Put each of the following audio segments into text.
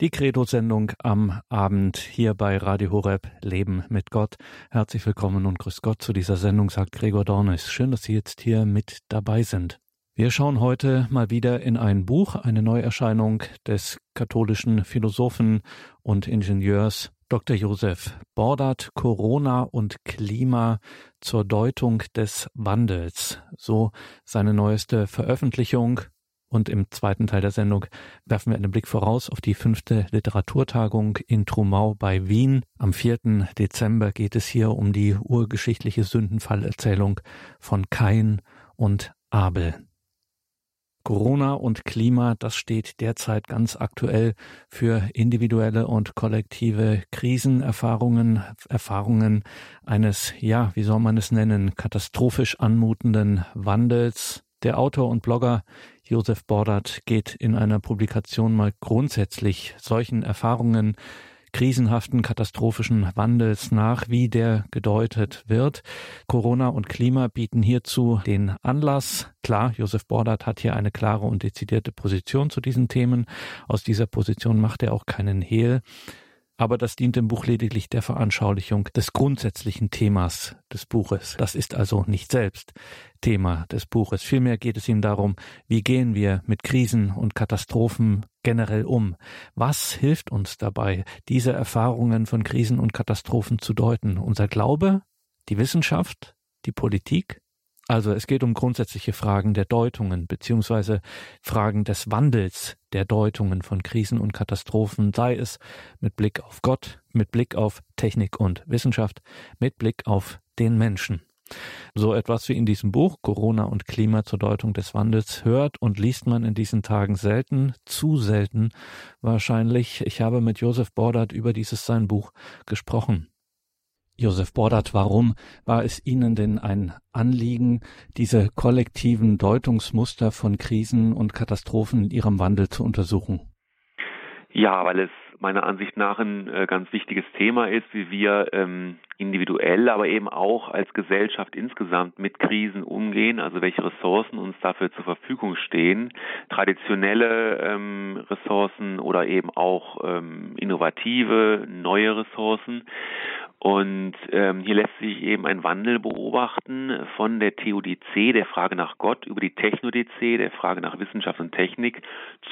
Die Credo-Sendung am Abend hier bei Radio Horeb Leben mit Gott. Herzlich willkommen und grüß Gott zu dieser Sendung, sagt Gregor Dornis. Schön, dass Sie jetzt hier mit dabei sind. Wir schauen heute mal wieder in ein Buch, eine Neuerscheinung des katholischen Philosophen und Ingenieurs Dr. Josef Bordert Corona und Klima zur Deutung des Wandels. So seine neueste Veröffentlichung und im zweiten Teil der Sendung werfen wir einen Blick voraus auf die fünfte Literaturtagung in Trumau bei Wien. Am 4. Dezember geht es hier um die urgeschichtliche Sündenfallerzählung von Kain und Abel. Corona und Klima, das steht derzeit ganz aktuell für individuelle und kollektive Krisenerfahrungen, Erfahrungen eines, ja, wie soll man es nennen, katastrophisch anmutenden Wandels. Der Autor und Blogger Josef Bordert geht in einer Publikation mal grundsätzlich solchen Erfahrungen krisenhaften, katastrophischen Wandels nach, wie der gedeutet wird. Corona und Klima bieten hierzu den Anlass. Klar, Josef Bordert hat hier eine klare und dezidierte Position zu diesen Themen. Aus dieser Position macht er auch keinen Hehl aber das dient im Buch lediglich der Veranschaulichung des grundsätzlichen Themas des Buches. Das ist also nicht selbst Thema des Buches. Vielmehr geht es ihm darum, wie gehen wir mit Krisen und Katastrophen generell um? Was hilft uns dabei, diese Erfahrungen von Krisen und Katastrophen zu deuten? Unser Glaube, die Wissenschaft, die Politik, also es geht um grundsätzliche Fragen der Deutungen beziehungsweise Fragen des Wandels der Deutungen von Krisen und Katastrophen, sei es mit Blick auf Gott, mit Blick auf Technik und Wissenschaft, mit Blick auf den Menschen. So etwas wie in diesem Buch Corona und Klima zur Deutung des Wandels hört und liest man in diesen Tagen selten, zu selten wahrscheinlich. Ich habe mit Josef Bordert über dieses sein Buch gesprochen. Josef Bordert, warum war es Ihnen denn ein Anliegen, diese kollektiven Deutungsmuster von Krisen und Katastrophen in ihrem Wandel zu untersuchen? Ja, weil es meiner Ansicht nach ein äh, ganz wichtiges Thema ist, wie wir ähm, individuell, aber eben auch als Gesellschaft insgesamt mit Krisen umgehen, also welche Ressourcen uns dafür zur Verfügung stehen, traditionelle ähm, Ressourcen oder eben auch ähm, innovative, neue Ressourcen. Und ähm, hier lässt sich eben ein Wandel beobachten von der Theodizee, der Frage nach Gott, über die Technodizee, der Frage nach Wissenschaft und Technik,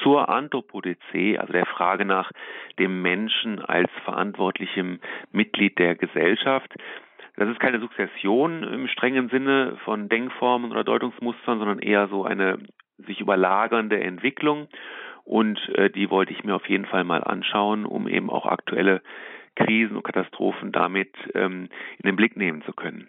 zur Anthropodizee, also der Frage nach dem Menschen als verantwortlichem Mitglied der Gesellschaft. Das ist keine Sukzession im strengen Sinne von Denkformen oder Deutungsmustern, sondern eher so eine sich überlagernde Entwicklung. Und äh, die wollte ich mir auf jeden Fall mal anschauen, um eben auch aktuelle Krisen und Katastrophen damit ähm, in den Blick nehmen zu können.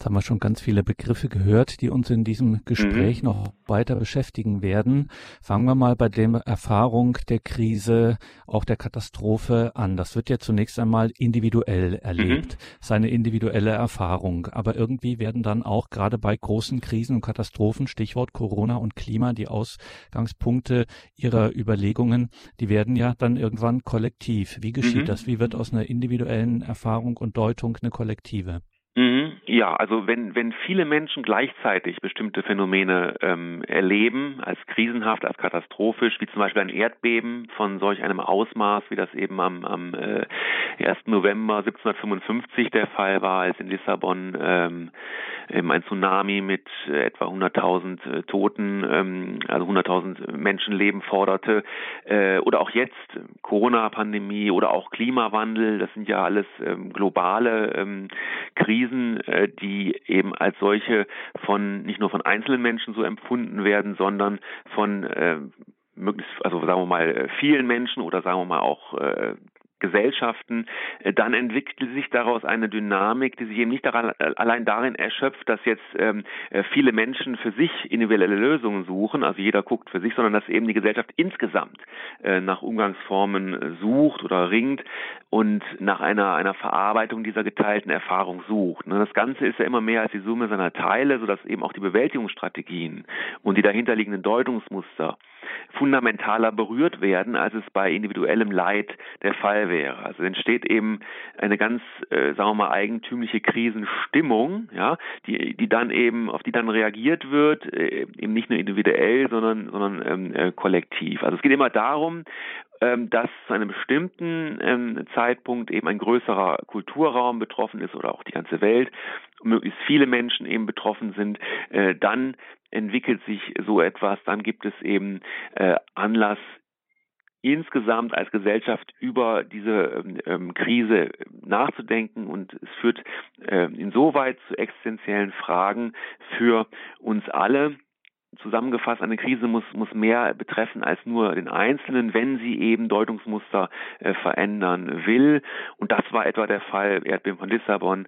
Jetzt haben wir schon ganz viele Begriffe gehört, die uns in diesem Gespräch mhm. noch weiter beschäftigen werden. Fangen wir mal bei der Erfahrung der Krise, auch der Katastrophe an. Das wird ja zunächst einmal individuell erlebt, mhm. seine individuelle Erfahrung. Aber irgendwie werden dann auch gerade bei großen Krisen und Katastrophen, Stichwort Corona und Klima, die Ausgangspunkte ihrer Überlegungen, die werden ja dann irgendwann kollektiv. Wie geschieht mhm. das? Wie wird aus einer individuellen Erfahrung und Deutung eine kollektive? Mhm. Ja, also wenn, wenn viele Menschen gleichzeitig bestimmte Phänomene ähm, erleben, als krisenhaft, als katastrophisch, wie zum Beispiel ein Erdbeben von solch einem Ausmaß, wie das eben am, am äh, 1. November 1755 der Fall war, als in Lissabon ähm, eben ein Tsunami mit äh, etwa 100.000 äh, Toten, ähm, also 100.000 Menschenleben forderte, äh, oder auch jetzt Corona-Pandemie oder auch Klimawandel, das sind ja alles ähm, globale ähm, Krisen, äh, die eben als solche von nicht nur von einzelnen Menschen so empfunden werden, sondern von äh, möglichst, also sagen wir mal, äh, vielen Menschen oder sagen wir mal auch äh, Gesellschaften, äh, dann entwickelt sich daraus eine Dynamik, die sich eben nicht daran, äh, allein darin erschöpft, dass jetzt ähm, äh, viele Menschen für sich individuelle Lösungen suchen, also jeder guckt für sich, sondern dass eben die Gesellschaft insgesamt äh, nach Umgangsformen sucht oder ringt und nach einer, einer Verarbeitung dieser geteilten Erfahrung sucht. Ne, das Ganze ist ja immer mehr als die Summe seiner Teile, sodass eben auch die Bewältigungsstrategien und die dahinterliegenden Deutungsmuster fundamentaler berührt werden, als es bei individuellem Leid der Fall wäre. Also entsteht eben eine ganz, äh, sagen wir mal, eigentümliche Krisenstimmung, ja, die, die dann eben, auf die dann reagiert wird, äh, eben nicht nur individuell, sondern, sondern ähm, äh, kollektiv. Also es geht immer darum, ähm, dass zu einem bestimmten ähm, Zeitpunkt eben ein größerer Kulturraum betroffen ist oder auch die ganze Welt, möglichst viele Menschen eben betroffen sind, äh, dann entwickelt sich so etwas, dann gibt es eben äh, Anlass, insgesamt als Gesellschaft über diese ähm, Krise nachzudenken und es führt äh, insoweit zu existenziellen Fragen für uns alle. Zusammengefasst, eine Krise muss, muss mehr betreffen als nur den Einzelnen, wenn sie eben Deutungsmuster äh, verändern will. Und das war etwa der Fall Erdbeben von Lissabon.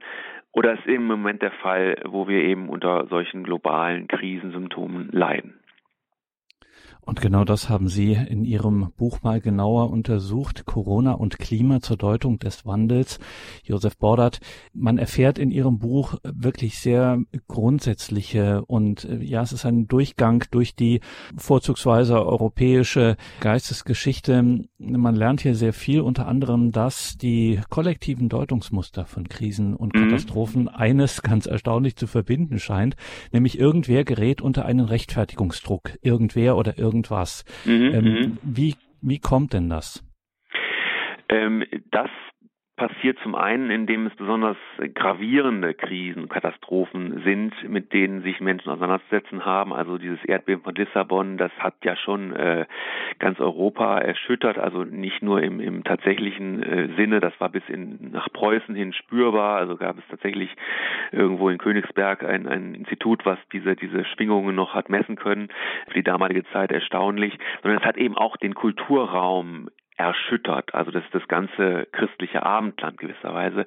Oder ist im Moment der Fall, wo wir eben unter solchen globalen Krisensymptomen leiden. Und genau das haben Sie in Ihrem Buch mal genauer untersucht. Corona und Klima zur Deutung des Wandels. Josef Bordert, man erfährt in Ihrem Buch wirklich sehr grundsätzliche und äh, ja, es ist ein Durchgang durch die vorzugsweise europäische Geistesgeschichte. Man lernt hier sehr viel, unter anderem, dass die kollektiven Deutungsmuster von Krisen und mhm. Katastrophen eines ganz erstaunlich zu verbinden scheint, nämlich irgendwer gerät unter einen Rechtfertigungsdruck. Irgendwer oder irgendwer irgendwas. Mhm, ähm, mhm. wie, wie kommt denn das? Ähm, das passiert zum einen, indem es besonders gravierende Krisen, Katastrophen sind, mit denen sich Menschen auseinanderzusetzen haben. Also dieses Erdbeben von Lissabon, das hat ja schon äh, ganz Europa erschüttert, also nicht nur im, im tatsächlichen äh, Sinne, das war bis in, nach Preußen hin spürbar, also gab es tatsächlich irgendwo in Königsberg ein, ein Institut, was diese, diese Schwingungen noch hat messen können, für die damalige Zeit erstaunlich, sondern es hat eben auch den Kulturraum erschüttert, also das das ganze christliche Abendland gewisserweise.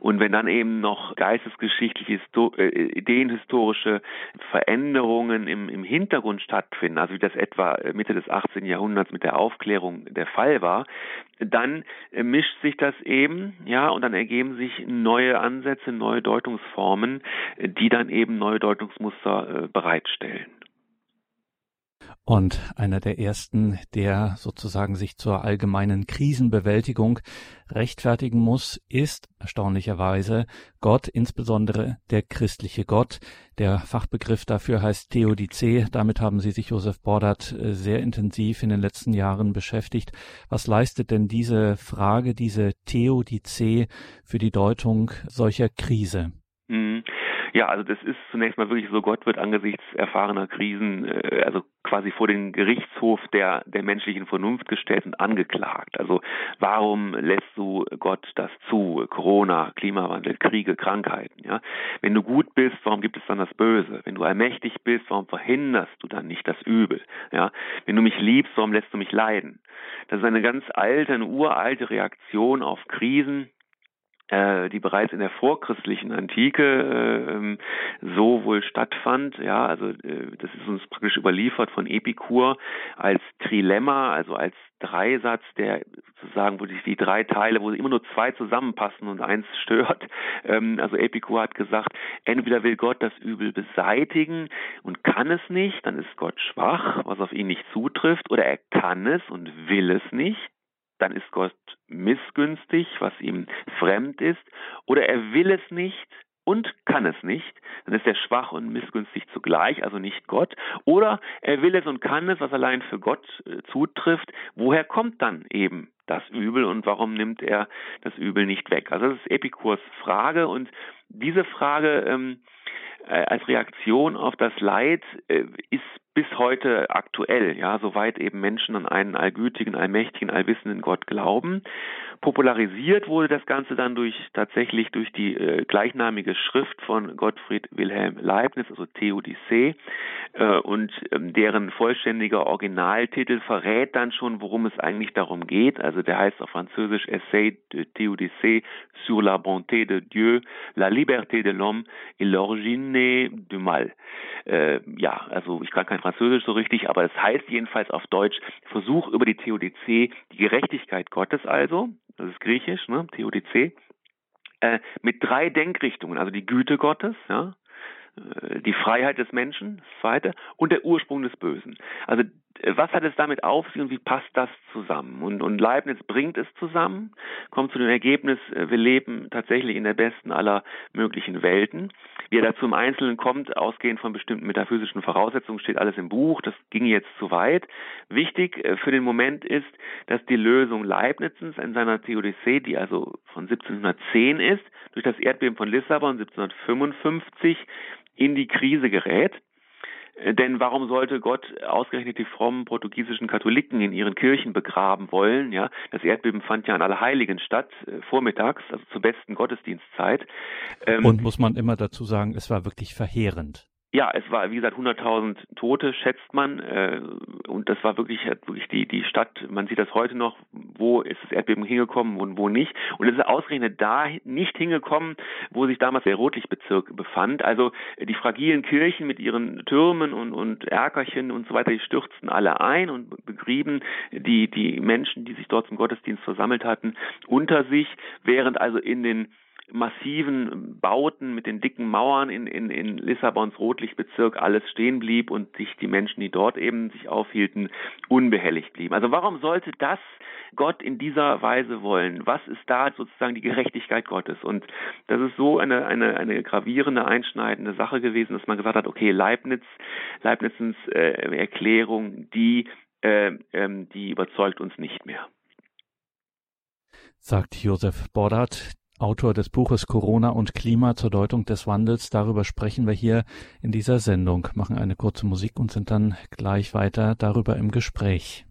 Und wenn dann eben noch geistesgeschichtliche, äh, ideenhistorische Veränderungen im, im Hintergrund stattfinden, also wie das etwa Mitte des 18. Jahrhunderts mit der Aufklärung der Fall war, dann äh, mischt sich das eben, ja, und dann ergeben sich neue Ansätze, neue Deutungsformen, die dann eben neue Deutungsmuster äh, bereitstellen. Und einer der ersten, der sozusagen sich zur allgemeinen Krisenbewältigung rechtfertigen muss, ist erstaunlicherweise Gott, insbesondere der christliche Gott. Der Fachbegriff dafür heißt Theodizee. Damit haben Sie sich, Josef Bordert, sehr intensiv in den letzten Jahren beschäftigt. Was leistet denn diese Frage, diese Theodizee für die Deutung solcher Krise? Mhm. Ja, also das ist zunächst mal wirklich so, Gott wird angesichts erfahrener Krisen, äh, also quasi vor den Gerichtshof der, der menschlichen Vernunft gestellt und angeklagt. Also warum lässt du Gott das zu? Corona, Klimawandel, Kriege, Krankheiten, ja? Wenn du gut bist, warum gibt es dann das Böse? Wenn du allmächtig bist, warum verhinderst du dann nicht das Übel? Ja? Wenn du mich liebst, warum lässt du mich leiden? Das ist eine ganz alte, eine uralte Reaktion auf Krisen, die bereits in der vorchristlichen Antike äh, ähm, so wohl stattfand. Ja, also äh, das ist uns praktisch überliefert von Epikur als Trilemma, also als Dreisatz, der sozusagen, wo sich die drei Teile, wo immer nur zwei zusammenpassen und eins stört. Ähm, also Epikur hat gesagt, entweder will Gott das Übel beseitigen und kann es nicht, dann ist Gott schwach, was auf ihn nicht zutrifft, oder er kann es und will es nicht, dann ist Gott missgünstig, was ihm fremd ist, oder er will es nicht und kann es nicht, dann ist er schwach und missgünstig zugleich, also nicht Gott, oder er will es und kann es, was allein für Gott äh, zutrifft, woher kommt dann eben das Übel und warum nimmt er das Übel nicht weg? Also das ist Epikurs Frage und diese Frage ähm, äh, als Reaktion auf das Leid äh, ist bis heute aktuell, ja, soweit eben Menschen an einen allgütigen, allmächtigen, allwissenden Gott glauben. Popularisiert wurde das Ganze dann durch tatsächlich durch die äh, gleichnamige Schrift von Gottfried Wilhelm Leibniz, also Theodicee, äh, und ähm, deren vollständiger Originaltitel verrät dann schon, worum es eigentlich darum geht. Also der heißt auf Französisch Essai de Théodicée sur la bonté de Dieu, la liberté de l'homme et l'origine du mal. Äh, ja, also ich kann kein Französisch so richtig, aber es heißt jedenfalls auf Deutsch Versuch über die Theodizee, die Gerechtigkeit Gottes also, das ist griechisch, ne, Theodizee, äh, mit drei Denkrichtungen, also die Güte Gottes, ja, äh, die Freiheit des Menschen, das zweite, und der Ursprung des Bösen. Also was hat es damit auf sich und wie passt das zusammen? Und, und Leibniz bringt es zusammen, kommt zu dem Ergebnis, äh, wir leben tatsächlich in der besten aller möglichen Welten. Wie er dazu im Einzelnen kommt, ausgehend von bestimmten metaphysischen Voraussetzungen, steht alles im Buch. Das ging jetzt zu weit. Wichtig äh, für den Moment ist, dass die Lösung Leibnizens in seiner Theodicee, die also von 1710 ist, durch das Erdbeben von Lissabon 1755 in die Krise gerät. Denn warum sollte Gott ausgerechnet die frommen portugiesischen Katholiken in ihren Kirchen begraben wollen? Ja, das Erdbeben fand ja an Allerheiligen statt, äh, vormittags, also zur besten Gottesdienstzeit. Ähm, Und muss man immer dazu sagen, es war wirklich verheerend. Ja, es war, wie gesagt, 100.000 Tote, schätzt man. Äh, und das war wirklich, wirklich die, die Stadt, man sieht das heute noch, wo ist das Erdbeben hingekommen und wo nicht. Und es ist ausgerechnet da nicht hingekommen, wo sich damals der Rotlichtbezirk befand. Also die fragilen Kirchen mit ihren Türmen und, und Erkerchen und so weiter, die stürzten alle ein und begrieben die, die Menschen, die sich dort zum Gottesdienst versammelt hatten, unter sich, während also in den massiven Bauten mit den dicken Mauern in, in, in Lissabons Rotlichtbezirk alles stehen blieb und sich die Menschen, die dort eben sich aufhielten, unbehelligt blieben. Also warum sollte das Gott in dieser Weise wollen? Was ist da sozusagen die Gerechtigkeit Gottes? Und das ist so eine, eine, eine gravierende, einschneidende Sache gewesen, dass man gesagt hat, okay, Leibniz, Leibnizens äh, Erklärung, die, äh, ähm, die überzeugt uns nicht mehr sagt Josef Bordert. Autor des Buches Corona und Klima zur Deutung des Wandels. Darüber sprechen wir hier in dieser Sendung, machen eine kurze Musik und sind dann gleich weiter darüber im Gespräch.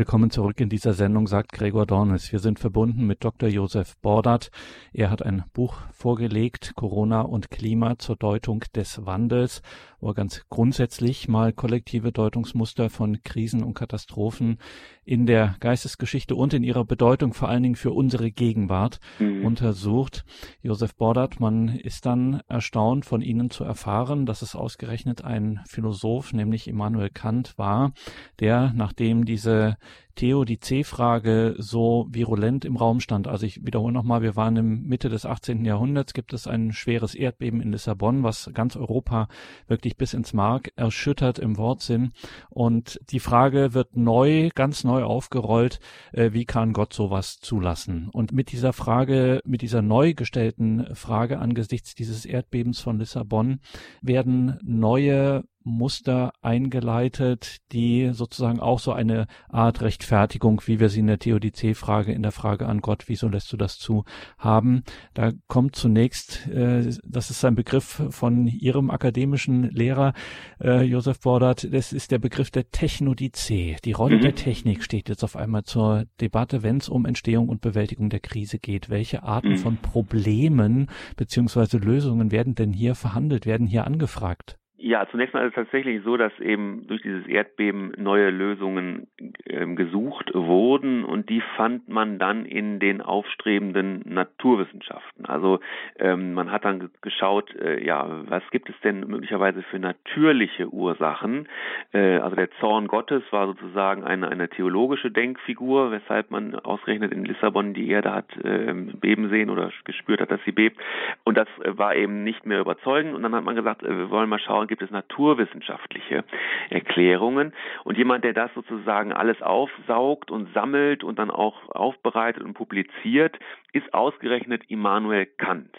Willkommen zurück in dieser Sendung, sagt Gregor Dornes. Wir sind verbunden mit Dr. Josef Bordert. Er hat ein Buch vorgelegt, Corona und Klima zur Deutung des Wandels, wo er ganz grundsätzlich mal kollektive Deutungsmuster von Krisen und Katastrophen in der Geistesgeschichte und in ihrer Bedeutung vor allen Dingen für unsere Gegenwart mhm. untersucht. Josef Bordert, man ist dann erstaunt von Ihnen zu erfahren, dass es ausgerechnet ein Philosoph, nämlich Immanuel Kant war, der, nachdem diese Theo die C-Frage so virulent im Raum stand. Also ich wiederhole nochmal, wir waren im Mitte des 18. Jahrhunderts, gibt es ein schweres Erdbeben in Lissabon, was ganz Europa wirklich bis ins Mark erschüttert im Wortsinn. Und die Frage wird neu, ganz neu aufgerollt, äh, wie kann Gott sowas zulassen? Und mit dieser Frage, mit dieser neu gestellten Frage angesichts dieses Erdbebens von Lissabon werden neue Muster eingeleitet, die sozusagen auch so eine Art Rechtfertigung, wie wir sie in der Theodizee-Frage, in der Frage an Gott, wieso lässt du das zu, haben. Da kommt zunächst, äh, das ist ein Begriff von Ihrem akademischen Lehrer, äh, Josef Bordert, das ist der Begriff der Technodizee. Die Rolle mhm. der Technik steht jetzt auf einmal zur Debatte, wenn es um Entstehung und Bewältigung der Krise geht. Welche Arten mhm. von Problemen beziehungsweise Lösungen werden denn hier verhandelt, werden hier angefragt? Ja, zunächst mal ist es tatsächlich so, dass eben durch dieses Erdbeben neue Lösungen äh, gesucht wurden und die fand man dann in den aufstrebenden Naturwissenschaften. Also ähm, man hat dann geschaut, äh, ja, was gibt es denn möglicherweise für natürliche Ursachen? Äh, also der Zorn Gottes war sozusagen eine, eine theologische Denkfigur, weshalb man ausgerechnet in Lissabon die Erde hat äh, beben sehen oder gespürt hat, dass sie bebt. Und das äh, war eben nicht mehr überzeugend. Und dann hat man gesagt, äh, wir wollen mal schauen, gibt es naturwissenschaftliche Erklärungen. Und jemand, der das sozusagen alles aufsaugt und sammelt und dann auch aufbereitet und publiziert, ist ausgerechnet Immanuel Kant,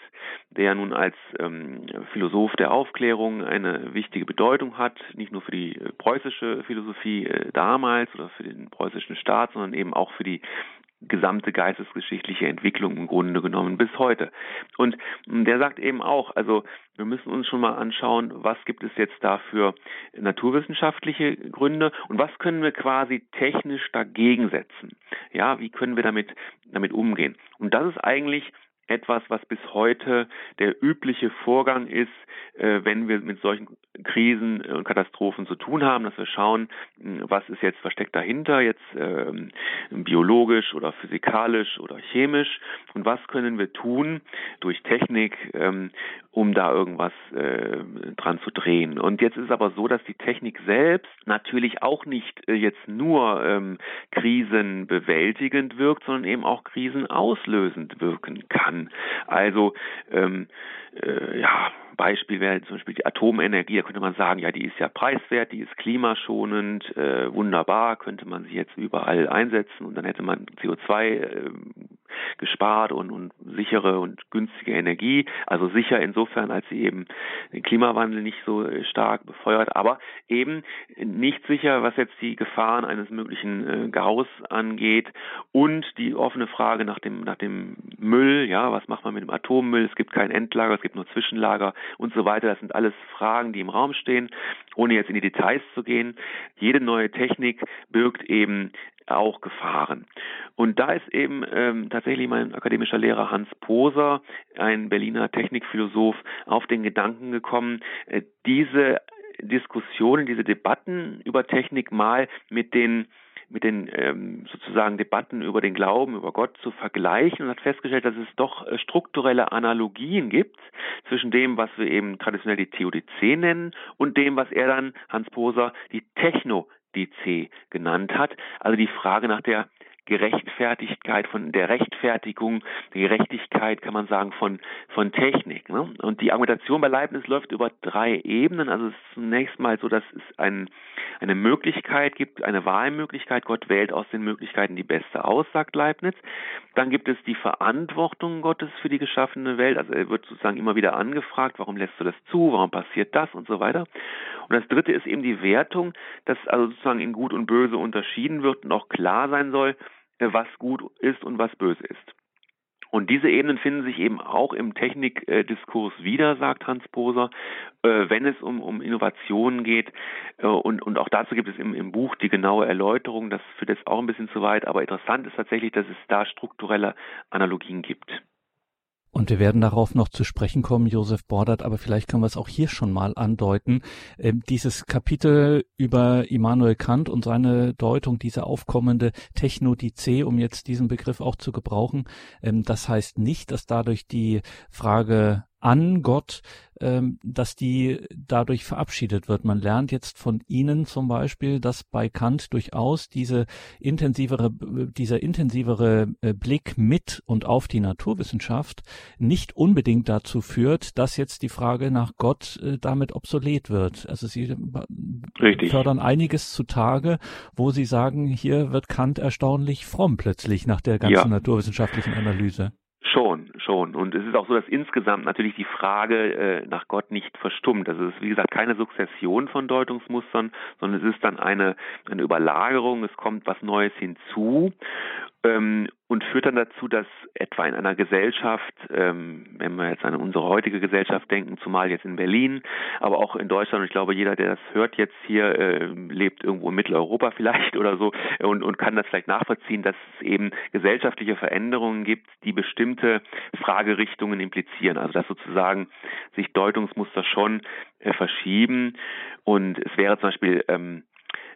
der nun als ähm, Philosoph der Aufklärung eine wichtige Bedeutung hat, nicht nur für die äh, preußische Philosophie äh, damals oder für den preußischen Staat, sondern eben auch für die gesamte geistesgeschichtliche Entwicklung im Grunde genommen bis heute. Und der sagt eben auch, also wir müssen uns schon mal anschauen, was gibt es jetzt da für naturwissenschaftliche Gründe und was können wir quasi technisch dagegen setzen. Ja, wie können wir damit, damit umgehen? Und das ist eigentlich etwas, was bis heute der übliche Vorgang ist, äh, wenn wir mit solchen Krisen und Katastrophen zu tun haben, dass wir schauen, was ist jetzt versteckt dahinter, jetzt ähm, biologisch oder physikalisch oder chemisch und was können wir tun durch Technik, ähm, um da irgendwas äh, dran zu drehen. Und jetzt ist es aber so, dass die Technik selbst natürlich auch nicht äh, jetzt nur ähm, krisenbewältigend wirkt, sondern eben auch krisenauslösend wirken kann. Also ähm, äh, ja, Beispiel wäre zum Beispiel die Atomenergie. Da könnte man sagen, ja, die ist ja preiswert, die ist klimaschonend, äh, wunderbar, könnte man sie jetzt überall einsetzen und dann hätte man CO2 äh, gespart und, und sichere und günstige Energie. Also sicher insofern, als sie eben den Klimawandel nicht so stark befeuert, aber eben nicht sicher, was jetzt die Gefahren eines möglichen äh, Gaus angeht und die offene Frage nach dem, nach dem Müll, ja, was macht man mit dem Atommüll? Es gibt kein Endlager, es gibt nur Zwischenlager und so weiter. Das sind alles Fragen, die im Raum stehen, ohne jetzt in die Details zu gehen. Jede neue Technik birgt eben auch Gefahren. Und da ist eben ähm, tatsächlich mein akademischer Lehrer Hans Poser, ein Berliner Technikphilosoph, auf den Gedanken gekommen, äh, diese Diskussionen, diese Debatten über Technik mal mit den mit den ähm, sozusagen Debatten über den Glauben, über Gott zu vergleichen und hat festgestellt, dass es doch äh, strukturelle Analogien gibt zwischen dem, was wir eben traditionell die Theodizee nennen und dem, was er dann, Hans Poser, die Technodizee genannt hat. Also die Frage nach der Gerechtfertigkeit, von der Rechtfertigung, der Gerechtigkeit, kann man sagen, von, von Technik. Ne? Und die Argumentation bei Leibniz läuft über drei Ebenen. Also es ist zunächst mal so, dass es ein, eine Möglichkeit gibt, eine Wahlmöglichkeit. Gott wählt aus den Möglichkeiten die beste aus, sagt Leibniz. Dann gibt es die Verantwortung Gottes für die geschaffene Welt. Also er wird sozusagen immer wieder angefragt, warum lässt du das zu, warum passiert das und so weiter. Und das dritte ist eben die Wertung, dass also sozusagen in Gut und Böse unterschieden wird und auch klar sein soll, äh, was gut ist und was böse ist. Und diese Ebenen finden sich eben auch im Technikdiskurs wieder, sagt Hans Poser, äh, wenn es um, um Innovationen geht. Äh, und, und auch dazu gibt es im, im Buch die genaue Erläuterung. Das führt jetzt auch ein bisschen zu weit. Aber interessant ist tatsächlich, dass es da strukturelle Analogien gibt. Und wir werden darauf noch zu sprechen kommen, Josef Bordert, aber vielleicht können wir es auch hier schon mal andeuten. Ähm, dieses Kapitel über Immanuel Kant und seine Deutung, diese aufkommende Technodizee, um jetzt diesen Begriff auch zu gebrauchen, ähm, das heißt nicht, dass dadurch die Frage an Gott, ähm, dass die dadurch verabschiedet wird. Man lernt jetzt von Ihnen zum Beispiel, dass bei Kant durchaus diese intensivere, dieser intensivere äh, Blick mit und auf die Naturwissenschaft nicht unbedingt dazu führt, dass jetzt die Frage nach Gott äh, damit obsolet wird. Also Sie äh, Richtig. fördern einiges zutage, wo Sie sagen, hier wird Kant erstaunlich fromm plötzlich nach der ganzen ja. naturwissenschaftlichen Analyse. Schon, schon. Und es ist auch so, dass insgesamt natürlich die Frage äh, nach Gott nicht verstummt. Also es ist, wie gesagt, keine Sukzession von Deutungsmustern, sondern es ist dann eine, eine Überlagerung, es kommt was Neues hinzu ähm, und führt dann dazu, dass etwa in einer Gesellschaft, ähm, wenn wir jetzt an unsere heutige Gesellschaft denken, zumal jetzt in Berlin, aber auch in Deutschland, und ich glaube, jeder, der das hört jetzt hier, äh, lebt irgendwo in Mitteleuropa vielleicht oder so und, und kann das vielleicht nachvollziehen, dass es eben gesellschaftliche Veränderungen gibt, die bestimmte Fragerichtungen implizieren. Also dass sozusagen sich Deutungsmuster schon äh, verschieben und es wäre zum Beispiel ähm,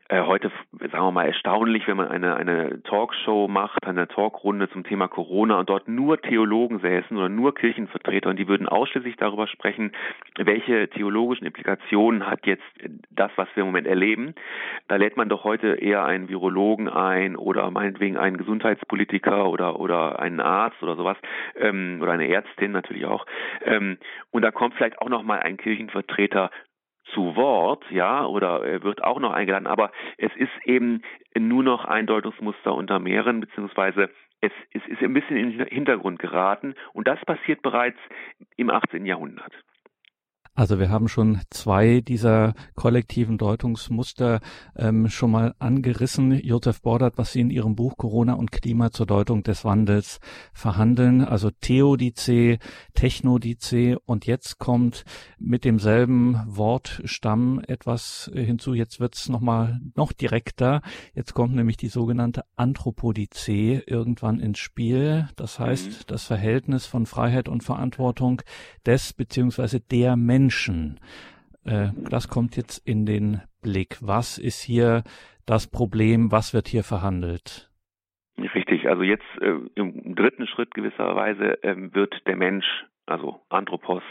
äh, heute, sagen wir mal, erstaunlich, wenn man eine, eine Talkshow macht, eine Talkrunde zum Thema Corona und dort nur Theologen säßen oder nur Kirchenvertreter und die würden ausschließlich darüber sprechen, welche theologischen Implikationen hat jetzt das, was wir im Moment erleben. Da lädt man doch heute eher einen Virologen ein oder meinetwegen einen Gesundheitspolitiker oder, oder einen Arzt oder sowas ähm, oder eine Ärztin natürlich auch. Ähm, und da kommt vielleicht auch noch mal ein Kirchenvertreter zu Wort, ja, oder er wird auch noch eingeladen, aber es ist eben nur noch ein Deutungsmuster unter mehreren, beziehungsweise es, es ist ein bisschen in den Hintergrund geraten und das passiert bereits im 18. Jahrhundert. Also wir haben schon zwei dieser kollektiven Deutungsmuster ähm, schon mal angerissen. Josef Bordert, was Sie in Ihrem Buch Corona und Klima zur Deutung des Wandels verhandeln. Also Theodizee, Technodizee und jetzt kommt mit demselben Wortstamm etwas hinzu. Jetzt wird's noch mal noch direkter. Jetzt kommt nämlich die sogenannte Anthropodizee irgendwann ins Spiel. Das heißt, mhm. das Verhältnis von Freiheit und Verantwortung des beziehungsweise der Menschen Menschen. Äh, das kommt jetzt in den Blick. Was ist hier das Problem? Was wird hier verhandelt? Richtig, also jetzt äh, im dritten Schritt gewisserweise äh, wird der Mensch also Anthropos,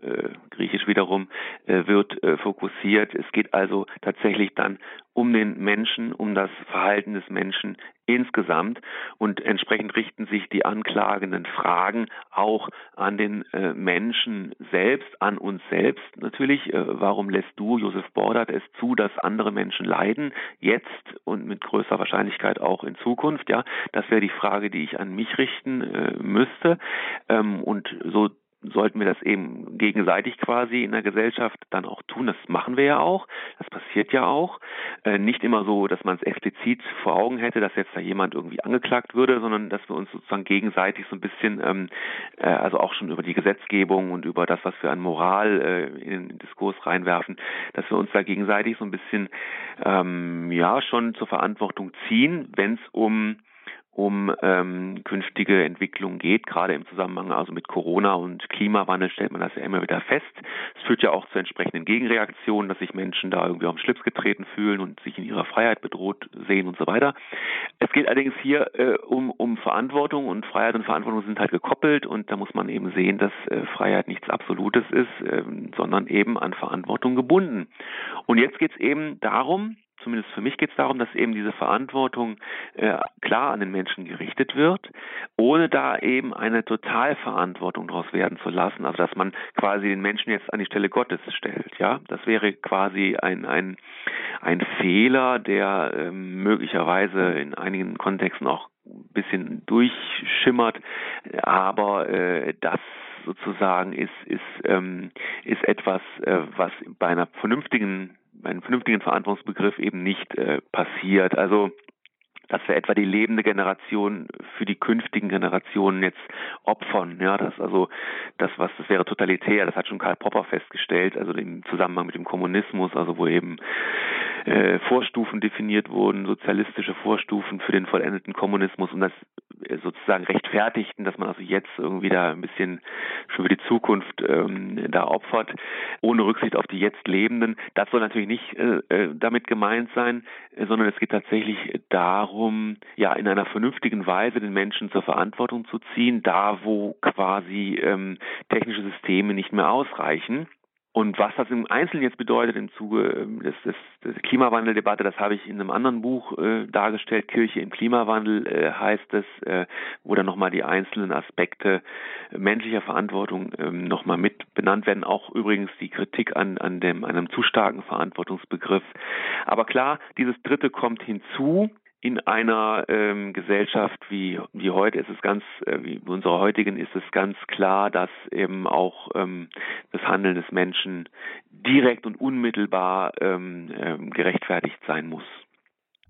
äh, griechisch wiederum, äh, wird äh, fokussiert. Es geht also tatsächlich dann um den Menschen, um das Verhalten des Menschen insgesamt und entsprechend richten sich die anklagenden Fragen auch an den äh, Menschen selbst, an uns selbst natürlich. Äh, warum lässt du, Josef Bordert, es zu, dass andere Menschen leiden, jetzt und mit größer Wahrscheinlichkeit auch in Zukunft? Ja, das wäre die Frage, die ich an mich richten äh, müsste. Ähm, und so sollten wir das eben gegenseitig quasi in der Gesellschaft dann auch tun. Das machen wir ja auch. Das passiert ja auch. Äh, nicht immer so, dass man es explizit vor Augen hätte, dass jetzt da jemand irgendwie angeklagt würde, sondern dass wir uns sozusagen gegenseitig so ein bisschen, ähm, äh, also auch schon über die Gesetzgebung und über das, was wir an Moral äh, in den Diskurs reinwerfen, dass wir uns da gegenseitig so ein bisschen, ähm, ja, schon zur Verantwortung ziehen, wenn es um um ähm, künftige Entwicklungen geht. Gerade im Zusammenhang also mit Corona und Klimawandel stellt man das ja immer wieder fest. Es führt ja auch zu entsprechenden Gegenreaktionen, dass sich Menschen da irgendwie den Schlips getreten fühlen und sich in ihrer Freiheit bedroht sehen und so weiter. Es geht allerdings hier äh, um, um Verantwortung und Freiheit und Verantwortung sind halt gekoppelt und da muss man eben sehen, dass äh, Freiheit nichts Absolutes ist, äh, sondern eben an Verantwortung gebunden. Und jetzt geht es eben darum, zumindest für mich geht es darum, dass eben diese Verantwortung äh, klar an den Menschen gerichtet wird, ohne da eben eine Totalverantwortung daraus werden zu lassen. Also dass man quasi den Menschen jetzt an die Stelle Gottes stellt. Ja, das wäre quasi ein ein ein Fehler, der äh, möglicherweise in einigen Kontexten auch ein bisschen durchschimmert, aber äh, das sozusagen ist ist ähm, ist etwas, äh, was bei einer vernünftigen einen vernünftigen Verantwortungsbegriff eben nicht äh, passiert. Also dass wir etwa die lebende Generation für die künftigen Generationen jetzt opfern. Ja, das also das was das wäre totalitär. Das hat schon Karl Popper festgestellt, also im Zusammenhang mit dem Kommunismus, also wo eben äh, Vorstufen definiert wurden, sozialistische Vorstufen für den vollendeten Kommunismus und das äh, sozusagen rechtfertigten, dass man also jetzt irgendwie da ein bisschen schon für die Zukunft ähm, da opfert, ohne Rücksicht auf die jetzt Lebenden. Das soll natürlich nicht äh, äh damit gemeint sein, äh, sondern es geht tatsächlich darum, ja in einer vernünftigen Weise den Menschen zur Verantwortung zu ziehen, da wo quasi ähm, technische Systeme nicht mehr ausreichen. Und was das im Einzelnen jetzt bedeutet im Zuge ähm, des, des, des Klimawandeldebatte, das habe ich in einem anderen Buch äh, dargestellt. Kirche im Klimawandel äh, heißt es, äh, wo dann nochmal die einzelnen Aspekte menschlicher Verantwortung ähm, nochmal mit benannt werden. Auch übrigens die Kritik an, an dem, einem zu starken Verantwortungsbegriff. Aber klar, dieses dritte kommt hinzu in einer ähm, Gesellschaft wie, wie heute ist es ganz, äh, wie unserer heutigen ist es ganz klar, dass eben auch ähm, das Handeln des Menschen direkt und unmittelbar ähm, ähm, gerechtfertigt sein muss.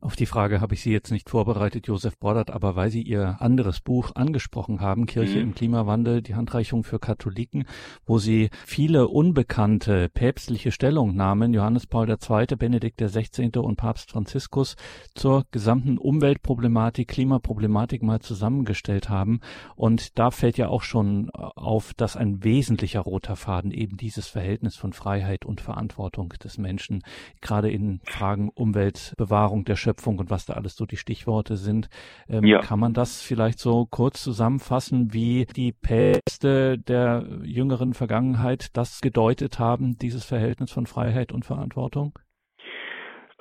Auf die Frage habe ich Sie jetzt nicht vorbereitet, Josef Bordert, aber weil Sie Ihr anderes Buch angesprochen haben, Kirche mhm. im Klimawandel, die Handreichung für Katholiken, wo Sie viele unbekannte päpstliche Stellungnahmen, Johannes Paul II., Benedikt XVI. und Papst Franziskus, zur gesamten Umweltproblematik, Klimaproblematik mal zusammengestellt haben. Und da fällt ja auch schon auf, dass ein wesentlicher roter Faden eben dieses Verhältnis von Freiheit und Verantwortung des Menschen, gerade in Fragen Umweltbewahrung der Schöpfung, Schöpfung und was da alles so die Stichworte sind. Ähm, ja. Kann man das vielleicht so kurz zusammenfassen, wie die Päpste der jüngeren Vergangenheit das gedeutet haben, dieses Verhältnis von Freiheit und Verantwortung?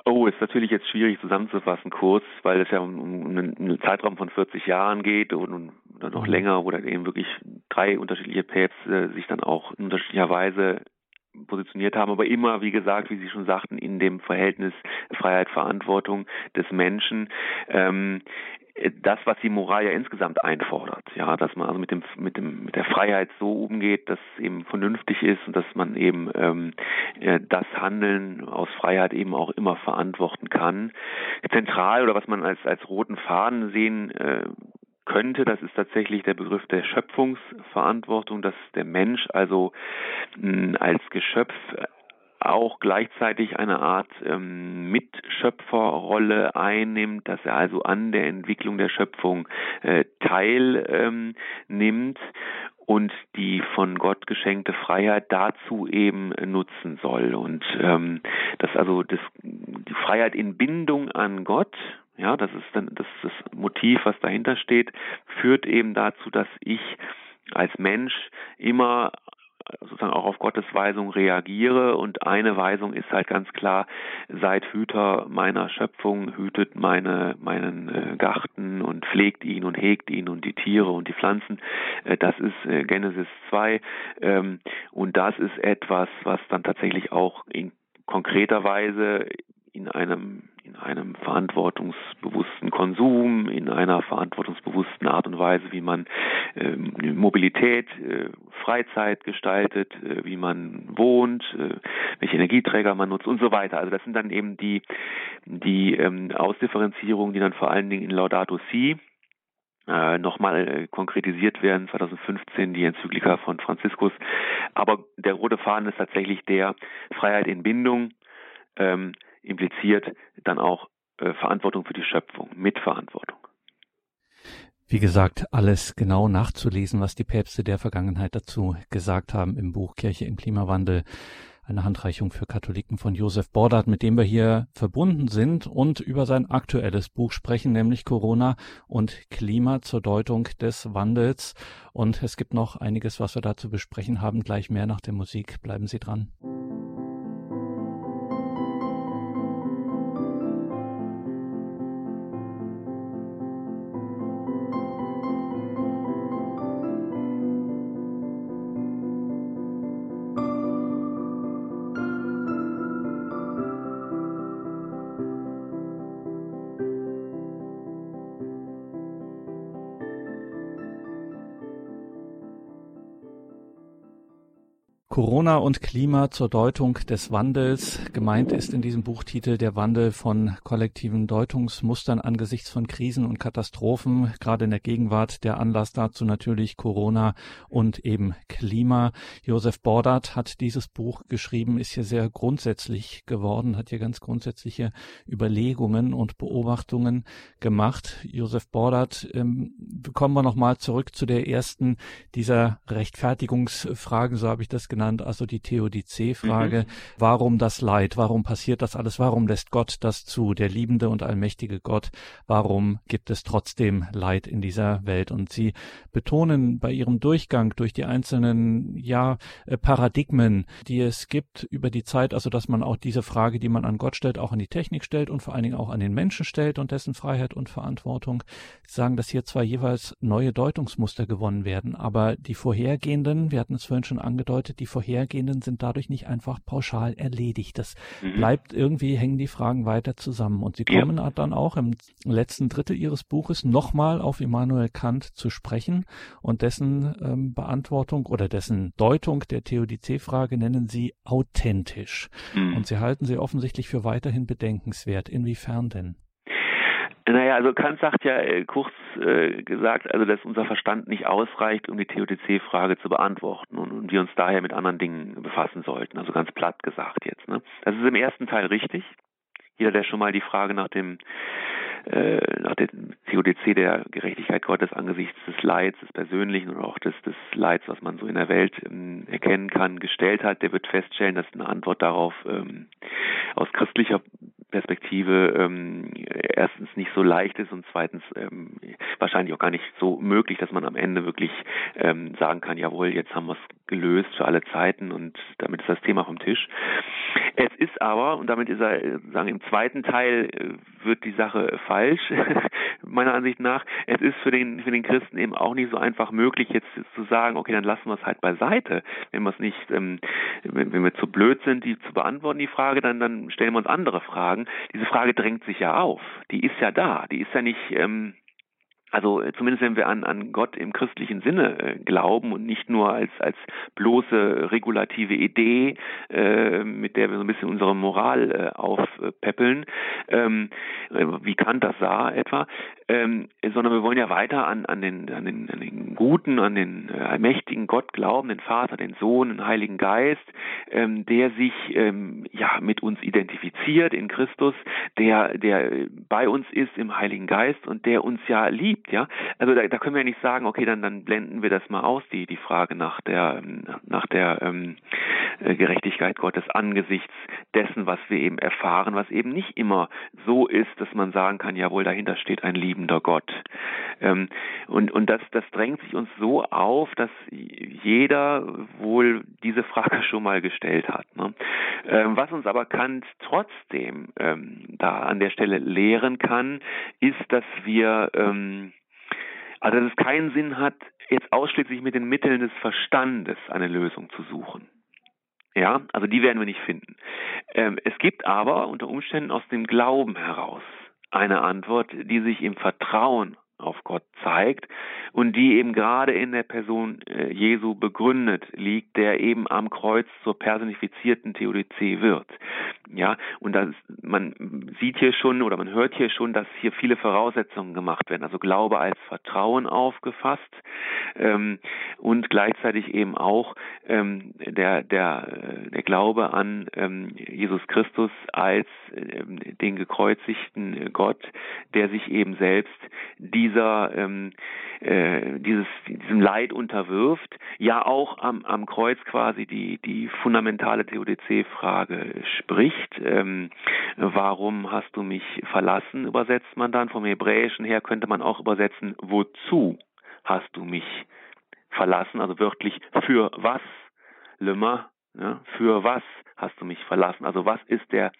Oh, ist natürlich jetzt schwierig zusammenzufassen, kurz, weil es ja um, um einen, einen, Zeitraum von 40 Jahren geht und, und noch mhm. länger, wo dann eben wirklich drei unterschiedliche Päpste sich dann auch in unterschiedlicher Weise positioniert haben, aber immer, wie gesagt, wie Sie schon sagten, in dem Verhältnis Freiheit, Verantwortung des Menschen. Ähm, das, was die Moral ja insgesamt einfordert, ja, dass man also mit dem mit dem mit der Freiheit so umgeht, dass es eben vernünftig ist und dass man eben ähm, äh, das Handeln aus Freiheit eben auch immer verantworten kann. Zentral oder was man als als roten Faden sehen äh, könnte, das ist tatsächlich der Begriff der Schöpfungsverantwortung, dass der Mensch also mh, als Geschöpf auch gleichzeitig eine Art ähm, Mitschöpferrolle einnimmt, dass er also an der Entwicklung der Schöpfung äh, teilnimmt. Ähm, und die von Gott geschenkte Freiheit dazu eben nutzen soll. Und ähm, das also das, die Freiheit in Bindung an Gott, ja, das ist dann das, ist das Motiv, was dahinter steht, führt eben dazu, dass ich als Mensch immer sozusagen auch auf Gottes Weisung reagiere. Und eine Weisung ist halt ganz klar, seid Hüter meiner Schöpfung, hütet meine, meinen äh, Garten und pflegt ihn und hegt ihn und die Tiere und die Pflanzen. Äh, das ist äh, Genesis 2. Ähm, und das ist etwas, was dann tatsächlich auch in konkreter Weise in einem in einem verantwortungsbewussten Konsum, in einer verantwortungsbewussten Art und Weise, wie man äh, Mobilität, äh, Freizeit gestaltet, äh, wie man wohnt, äh, welche Energieträger man nutzt und so weiter. Also das sind dann eben die die ähm, Ausdifferenzierungen, die dann vor allen Dingen in Laudato Si äh, nochmal äh, konkretisiert werden, 2015 die Enzyklika von Franziskus. Aber der rote Faden ist tatsächlich der Freiheit in Bindung, ähm, impliziert dann auch äh, Verantwortung für die Schöpfung, Mitverantwortung. Wie gesagt, alles genau nachzulesen, was die Päpste der Vergangenheit dazu gesagt haben im Buch Kirche im Klimawandel. Eine Handreichung für Katholiken von Josef Bordert, mit dem wir hier verbunden sind und über sein aktuelles Buch sprechen, nämlich Corona und Klima zur Deutung des Wandels. Und es gibt noch einiges, was wir da zu besprechen haben. Gleich mehr nach der Musik. Bleiben Sie dran. Corona und Klima zur Deutung des Wandels. Gemeint ist in diesem Buchtitel der Wandel von kollektiven Deutungsmustern angesichts von Krisen und Katastrophen. Gerade in der Gegenwart der Anlass dazu natürlich Corona und eben Klima. Josef Bordert hat dieses Buch geschrieben, ist hier sehr grundsätzlich geworden, hat hier ganz grundsätzliche Überlegungen und Beobachtungen gemacht. Josef Bordert, ähm, kommen wir nochmal zurück zu der ersten dieser Rechtfertigungsfragen, so habe ich das genannt genannt, also die Theodizee-Frage, mhm. warum das Leid, warum passiert das alles, warum lässt Gott das zu, der liebende und allmächtige Gott, warum gibt es trotzdem Leid in dieser Welt? Und sie betonen bei ihrem Durchgang durch die einzelnen, ja, äh, Paradigmen, die es gibt über die Zeit, also dass man auch diese Frage, die man an Gott stellt, auch an die Technik stellt und vor allen Dingen auch an den Menschen stellt und dessen Freiheit und Verantwortung, sagen, dass hier zwar jeweils neue Deutungsmuster gewonnen werden, aber die vorhergehenden, wir hatten es vorhin schon angedeutet, die vorhergehenden sind dadurch nicht einfach pauschal erledigt. Das mhm. bleibt irgendwie, hängen die Fragen weiter zusammen. Und sie kommen ja. dann auch im letzten Drittel ihres Buches nochmal auf Immanuel Kant zu sprechen und dessen ähm, Beantwortung oder dessen Deutung der Theodizee-Frage nennen sie authentisch. Mhm. Und sie halten sie offensichtlich für weiterhin bedenkenswert. Inwiefern denn? Naja, also Kant sagt ja äh, kurz äh, gesagt, also dass unser Verstand nicht ausreicht, um die Theodizee-Frage zu beantworten und, und wir uns daher mit anderen Dingen befassen sollten. Also ganz platt gesagt jetzt. Ne? Das ist im ersten Teil richtig. Jeder, der schon mal die Frage nach dem äh, nach dem CODC der Gerechtigkeit Gottes angesichts des Leids, des Persönlichen und auch des, des Leids, was man so in der Welt ähm, erkennen kann, gestellt hat, der wird feststellen, dass eine Antwort darauf ähm, aus christlicher Perspektive ähm, erstens nicht so leicht ist und zweitens ähm, wahrscheinlich auch gar nicht so möglich, dass man am Ende wirklich ähm, sagen kann, jawohl, jetzt haben wir es gelöst für alle Zeiten und damit ist das Thema vom Tisch. Es ist aber, und damit ist er, äh, sagen, im zweiten Teil äh, wird die Sache falsch, meiner Ansicht nach, es ist für den, für den Christen eben auch nicht so einfach möglich, jetzt zu sagen, okay, dann lassen wir es halt beiseite. Wenn wir es nicht, ähm, wenn, wenn wir zu blöd sind, die zu beantworten, die Frage, dann, dann stellen wir uns andere Fragen diese Frage drängt sich ja auf. Die ist ja da. Die ist ja nicht, ähm, also äh, zumindest wenn wir an, an Gott im christlichen Sinne äh, glauben und nicht nur als, als bloße regulative Idee, äh, mit der wir so ein bisschen unsere Moral äh, aufpeppeln, ähm, äh, wie Kant das sah etwa, ähm, sondern wir wollen ja weiter an, an, den, an, den, an den guten, an den äh, allmächtigen Gott glauben, den Vater, den Sohn, den Heiligen Geist, ähm, der sich ähm, ja mit uns identifiziert in Christus, der der bei uns ist im Heiligen Geist und der uns ja liebt, ja. Also da, da können wir ja nicht sagen, okay, dann dann blenden wir das mal aus, die die Frage nach der nach der ähm, äh, Gerechtigkeit Gottes angesichts dessen, was wir eben erfahren, was eben nicht immer so ist, dass man sagen kann, jawohl, dahinter steht ein liebender Gott. Ähm, und und das, das drängt sich uns so auf, dass jeder wohl diese Frage schon mal gestellt hat. Ne? Ähm, was uns aber Kant trotzdem ähm, da an der Stelle lehren kann, ist, dass wir also dass es keinen Sinn hat, jetzt ausschließlich mit den Mitteln des Verstandes eine Lösung zu suchen. Ja, also die werden wir nicht finden. Ähm, es gibt aber unter Umständen aus dem Glauben heraus eine Antwort, die sich im Vertrauen auf Gott zeigt und die eben gerade in der Person äh, Jesu begründet liegt, der eben am Kreuz zur personifizierten Theodizee wird. Ja, und das, man sieht hier schon oder man hört hier schon, dass hier viele Voraussetzungen gemacht werden. Also Glaube als Vertrauen aufgefasst ähm, und gleichzeitig eben auch ähm, der, der, der Glaube an ähm, Jesus Christus als ähm, den gekreuzigten Gott, der sich eben selbst dieser ähm, äh, dieses diesem Leid unterwirft, ja auch am, am Kreuz quasi die die fundamentale Theodizee-Frage spricht. Ähm, warum hast du mich verlassen? Übersetzt man dann vom Hebräischen her könnte man auch übersetzen wozu hast du mich verlassen? Also wörtlich für was? Lemma, ja, für was hast du mich verlassen? Also was ist der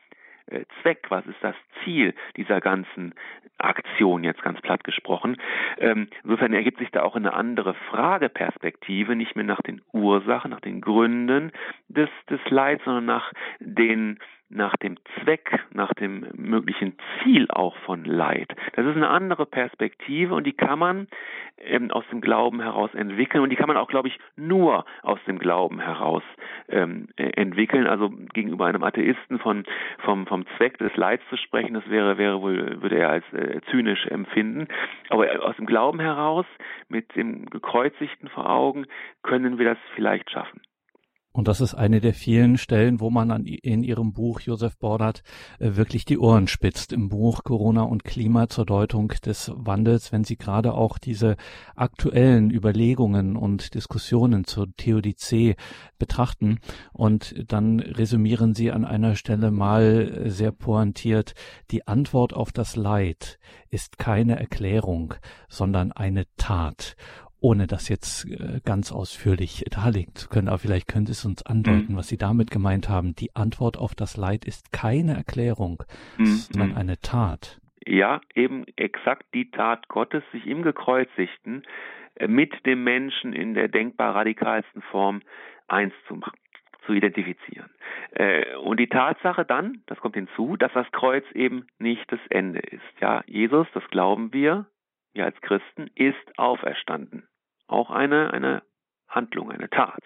Zweck, was ist das Ziel dieser ganzen Aktion, jetzt ganz platt gesprochen. Ähm, insofern ergibt sich da auch eine andere Frageperspektive, nicht mehr nach den Ursachen, nach den Gründen des, des Leids, sondern nach den nach dem Zweck, nach dem möglichen Ziel auch von Leid. Das ist eine andere Perspektive und die kann man ähm, aus dem Glauben heraus entwickeln und die kann man auch, glaube ich, nur aus dem Glauben heraus ähm, äh, entwickeln. Also gegenüber einem Atheisten von vom vom Zweck des Leids zu sprechen, das wäre wäre wohl würde er als äh, zynisch empfinden. Aber aus dem Glauben heraus mit dem gekreuzigten vor Augen können wir das vielleicht schaffen. Und das ist eine der vielen Stellen, wo man an, in Ihrem Buch, Josef Bordert, äh, wirklich die Ohren spitzt. Im Buch Corona und Klima zur Deutung des Wandels, wenn Sie gerade auch diese aktuellen Überlegungen und Diskussionen zur Theodizee betrachten. Und dann resümieren Sie an einer Stelle mal sehr pointiert, die Antwort auf das Leid ist keine Erklärung, sondern eine Tat ohne das jetzt äh, ganz ausführlich darlegen zu können. Aber vielleicht können Sie es uns andeuten, mhm. was Sie damit gemeint haben. Die Antwort auf das Leid ist keine Erklärung, mhm. sondern eine Tat. Ja, eben exakt die Tat Gottes, sich im Gekreuzigten äh, mit dem Menschen in der denkbar radikalsten Form eins zu machen zu identifizieren. Äh, und die Tatsache dann, das kommt hinzu, dass das Kreuz eben nicht das Ende ist. Ja, Jesus, das glauben wir, wir als Christen, ist auferstanden auch eine, eine Handlung, eine Tat.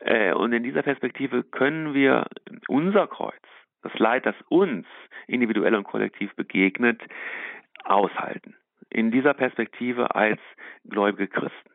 Äh, und in dieser Perspektive können wir unser Kreuz, das Leid, das uns individuell und kollektiv begegnet, aushalten. In dieser Perspektive als gläubige Christen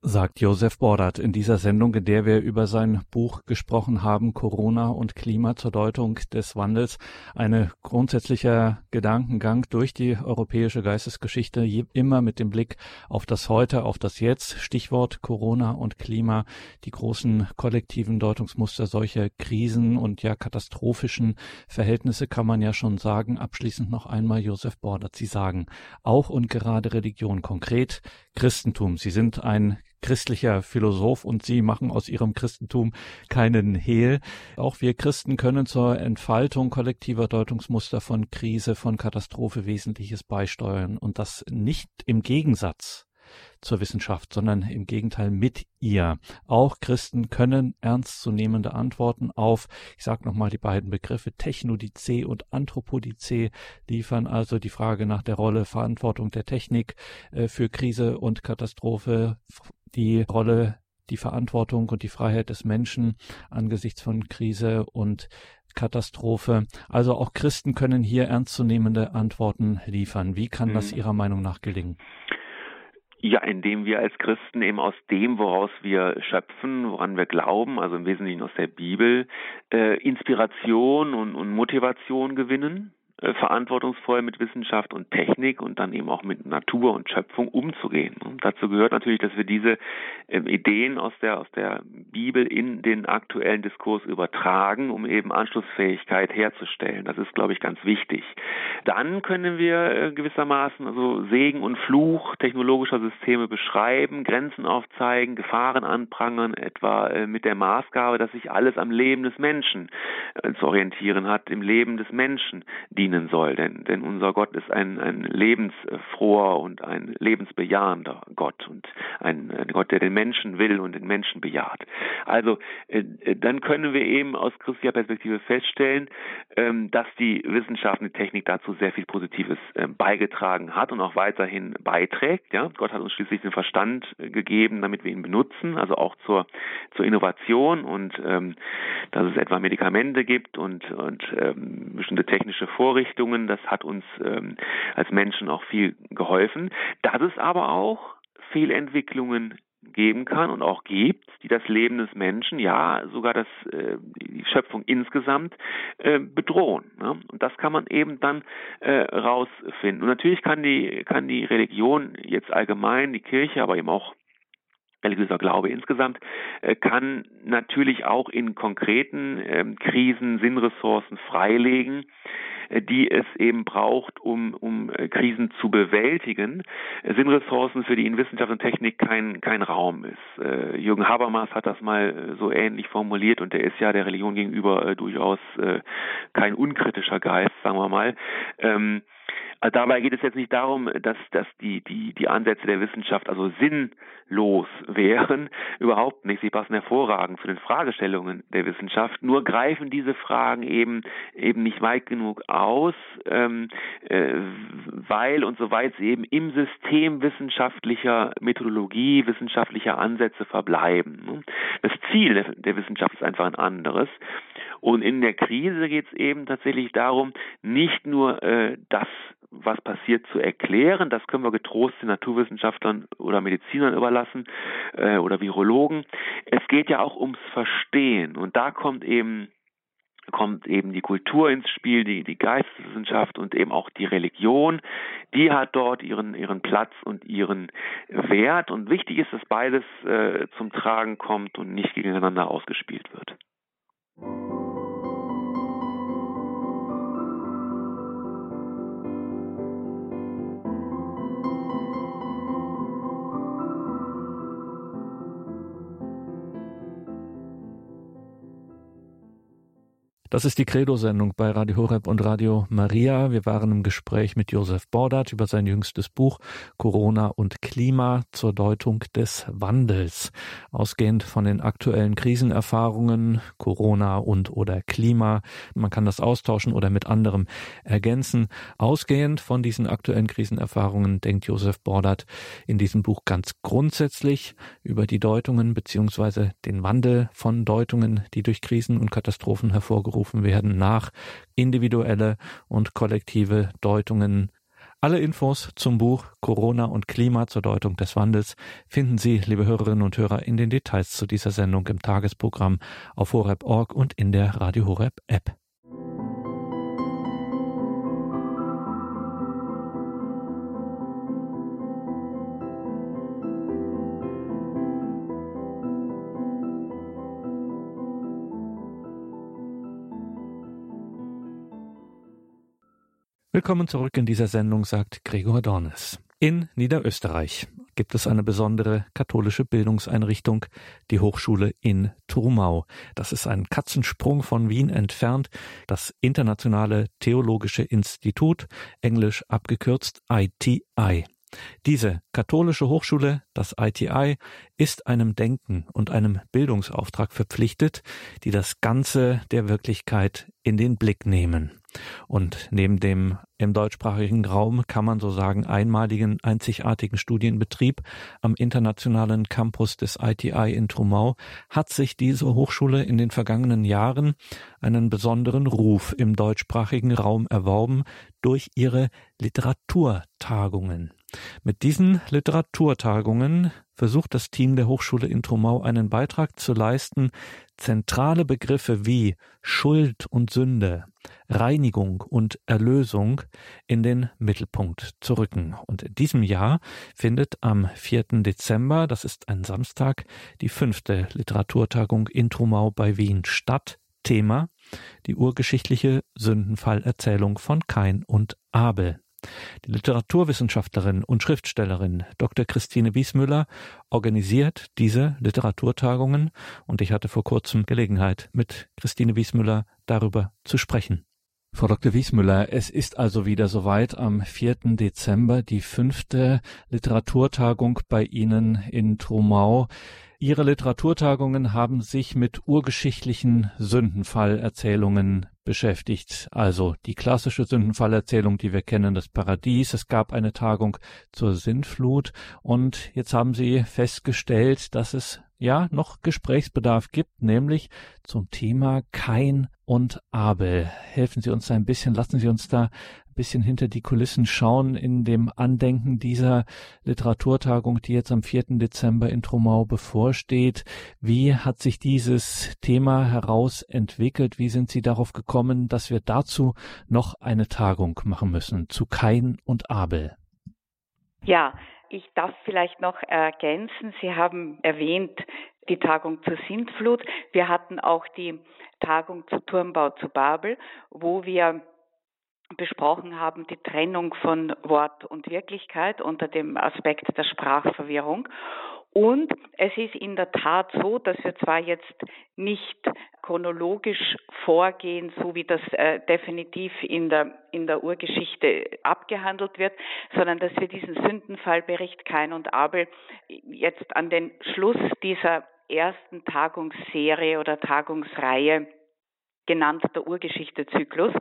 sagt Josef Bordert in dieser Sendung, in der wir über sein Buch gesprochen haben, Corona und Klima zur Deutung des Wandels. Ein grundsätzlicher Gedankengang durch die europäische Geistesgeschichte, immer mit dem Blick auf das Heute, auf das Jetzt. Stichwort Corona und Klima, die großen kollektiven Deutungsmuster solcher Krisen und ja katastrophischen Verhältnisse kann man ja schon sagen. Abschließend noch einmal Josef Bordert. Sie sagen, auch und gerade Religion, konkret Christentum. Sie sind ein christlicher Philosoph und Sie machen aus Ihrem Christentum keinen Hehl. Auch wir Christen können zur Entfaltung kollektiver Deutungsmuster von Krise, von Katastrophe Wesentliches beisteuern und das nicht im Gegensatz zur Wissenschaft, sondern im Gegenteil mit ihr. Auch Christen können ernstzunehmende Antworten auf, ich sage nochmal die beiden Begriffe Technodizee und Anthropodizee liefern, also die Frage nach der Rolle, Verantwortung der Technik äh, für Krise und Katastrophe, die Rolle, die Verantwortung und die Freiheit des Menschen angesichts von Krise und Katastrophe. Also auch Christen können hier ernstzunehmende Antworten liefern. Wie kann das mhm. Ihrer Meinung nach gelingen? Ja, indem wir als Christen eben aus dem, woraus wir schöpfen, woran wir glauben, also im Wesentlichen aus der Bibel, äh, Inspiration und, und Motivation gewinnen verantwortungsvoll mit Wissenschaft und Technik und dann eben auch mit Natur und Schöpfung umzugehen. Und dazu gehört natürlich, dass wir diese äh, Ideen aus der, aus der Bibel in den aktuellen Diskurs übertragen, um eben Anschlussfähigkeit herzustellen. Das ist, glaube ich, ganz wichtig. Dann können wir äh, gewissermaßen also Segen und Fluch technologischer Systeme beschreiben, Grenzen aufzeigen, Gefahren anprangern, etwa äh, mit der Maßgabe, dass sich alles am Leben des Menschen äh, zu orientieren hat, im Leben des Menschen, die dienen soll. Denn, denn unser Gott ist ein, ein lebensfroher und ein lebensbejahender Gott und ein, ein Gott, der den Menschen will und den Menschen bejaht. Also äh, dann können wir eben aus christlicher Perspektive feststellen, ähm, dass die Wissenschaft und die Technik dazu sehr viel Positives äh, beigetragen hat und auch weiterhin beiträgt. Ja? Gott hat uns schließlich den Verstand äh, gegeben, damit wir ihn benutzen, also auch zur, zur Innovation und ähm, dass es etwa Medikamente gibt und, und ähm, bestimmte technische Vorrichtungen Vorrichtungen. Das hat uns ähm, als Menschen auch viel geholfen. Dass es aber auch Fehlentwicklungen geben kann und auch gibt, die das Leben des Menschen, ja sogar das, äh, die Schöpfung insgesamt äh, bedrohen. Ne? Und das kann man eben dann äh, rausfinden. Und natürlich kann die, kann die Religion jetzt allgemein, die Kirche, aber eben auch religiöser Glaube insgesamt, äh, kann natürlich auch in konkreten ähm, Krisen Sinnressourcen freilegen, äh, die es eben braucht, um, um äh, Krisen zu bewältigen. Sinnressourcen, für die in Wissenschaft und Technik kein, kein Raum ist. Jürgen Habermas hat das mal so ähnlich formuliert und der ist ja der Religion gegenüber durchaus kein unkritischer Geist, sagen wir mal. Also dabei geht es jetzt nicht darum, dass, dass die, die, die Ansätze der Wissenschaft also sinnlos wären. Überhaupt nicht. Sie passen hervorragend zu den Fragestellungen der Wissenschaft. Nur greifen diese Fragen eben, eben nicht weit genug aus, ähm, äh, weil und soweit sie eben im System wissenschaftlicher Methodologie, wissenschaftlicher Ansätze verbleiben. Das Ziel der, der Wissenschaft ist einfach ein anderes. Und in der Krise geht es eben tatsächlich darum, nicht nur äh, das was passiert, zu erklären. Das können wir getrost den Naturwissenschaftlern oder Medizinern überlassen äh, oder Virologen. Es geht ja auch ums Verstehen und da kommt eben kommt eben die Kultur ins Spiel, die, die Geisteswissenschaft und eben auch die Religion. Die hat dort ihren, ihren Platz und ihren Wert. Und wichtig ist, dass beides äh, zum Tragen kommt und nicht gegeneinander ausgespielt wird. Das ist die Credo-Sendung bei Radio Horeb und Radio Maria. Wir waren im Gespräch mit Josef Bordat über sein jüngstes Buch Corona und Klima zur Deutung des Wandels. Ausgehend von den aktuellen Krisenerfahrungen, Corona und oder Klima. Man kann das austauschen oder mit anderem ergänzen. Ausgehend von diesen aktuellen Krisenerfahrungen denkt Josef Bordat in diesem Buch ganz grundsätzlich über die Deutungen beziehungsweise den Wandel von Deutungen, die durch Krisen und Katastrophen hervorgerufen aufgerufen werden nach individuelle und kollektive Deutungen. Alle Infos zum Buch Corona und Klima zur Deutung des Wandels finden Sie, liebe Hörerinnen und Hörer, in den Details zu dieser Sendung im Tagesprogramm auf horeb.org und in der Radio Horeb App. Willkommen zurück in dieser Sendung, sagt Gregor Dornes. In Niederösterreich gibt es eine besondere katholische Bildungseinrichtung, die Hochschule in Trumau. Das ist ein Katzensprung von Wien entfernt, das Internationale Theologische Institut, englisch abgekürzt ITI. Diese katholische Hochschule, das ITI, ist einem Denken und einem Bildungsauftrag verpflichtet, die das Ganze der Wirklichkeit in den Blick nehmen. Und neben dem im deutschsprachigen Raum kann man so sagen einmaligen, einzigartigen Studienbetrieb am internationalen Campus des ITI in Trumau hat sich diese Hochschule in den vergangenen Jahren einen besonderen Ruf im deutschsprachigen Raum erworben durch ihre Literaturtagungen. Mit diesen Literaturtagungen versucht das Team der Hochschule in Trumau einen Beitrag zu leisten, zentrale Begriffe wie Schuld und Sünde, Reinigung und Erlösung in den Mittelpunkt zu rücken. Und in diesem Jahr findet am 4. Dezember, das ist ein Samstag, die fünfte Literaturtagung in Trumau bei Wien statt. Thema die urgeschichtliche Sündenfallerzählung von Kain und Abel. Die Literaturwissenschaftlerin und Schriftstellerin Dr. Christine Wiesmüller organisiert diese Literaturtagungen und ich hatte vor kurzem Gelegenheit, mit Christine Wiesmüller darüber zu sprechen. Frau Dr. Wiesmüller, es ist also wieder soweit am 4. Dezember die fünfte Literaturtagung bei Ihnen in Trumau. Ihre Literaturtagungen haben sich mit urgeschichtlichen Sündenfallerzählungen beschäftigt. Also die klassische Sündenfallerzählung, die wir kennen, das Paradies. Es gab eine Tagung zur Sintflut und jetzt haben Sie festgestellt, dass es ja noch Gesprächsbedarf gibt, nämlich zum Thema Kain und Abel. Helfen Sie uns ein bisschen, lassen Sie uns da bisschen hinter die Kulissen schauen in dem Andenken dieser Literaturtagung, die jetzt am 4. Dezember in Trumau bevorsteht. Wie hat sich dieses Thema herausentwickelt? Wie sind Sie darauf gekommen, dass wir dazu noch eine Tagung machen müssen zu Kain und Abel? Ja, ich darf vielleicht noch ergänzen. Sie haben erwähnt, die Tagung zur Sintflut. Wir hatten auch die Tagung zu Turmbau zu Babel, wo wir besprochen haben, die Trennung von Wort und Wirklichkeit unter dem Aspekt der Sprachverwirrung. Und es ist in der Tat so, dass wir zwar jetzt nicht chronologisch vorgehen, so wie das äh, definitiv in der, in der Urgeschichte abgehandelt wird, sondern dass wir diesen Sündenfallbericht Kain und Abel jetzt an den Schluss dieser ersten Tagungsserie oder Tagungsreihe genannt der Urgeschichte-Zyklus,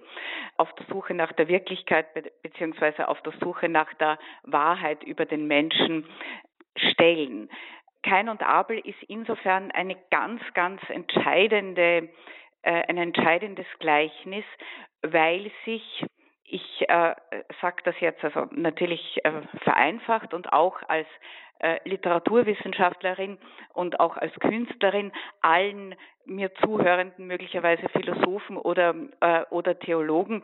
auf der Suche nach der Wirklichkeit beziehungsweise auf der Suche nach der Wahrheit über den Menschen stellen. Kain und Abel ist insofern eine ganz, ganz entscheidende, äh, ein entscheidendes Gleichnis, weil sich ich äh, sage das jetzt also natürlich äh, vereinfacht und auch als äh, Literaturwissenschaftlerin und auch als Künstlerin allen mir zuhörenden, möglicherweise Philosophen oder, äh, oder Theologen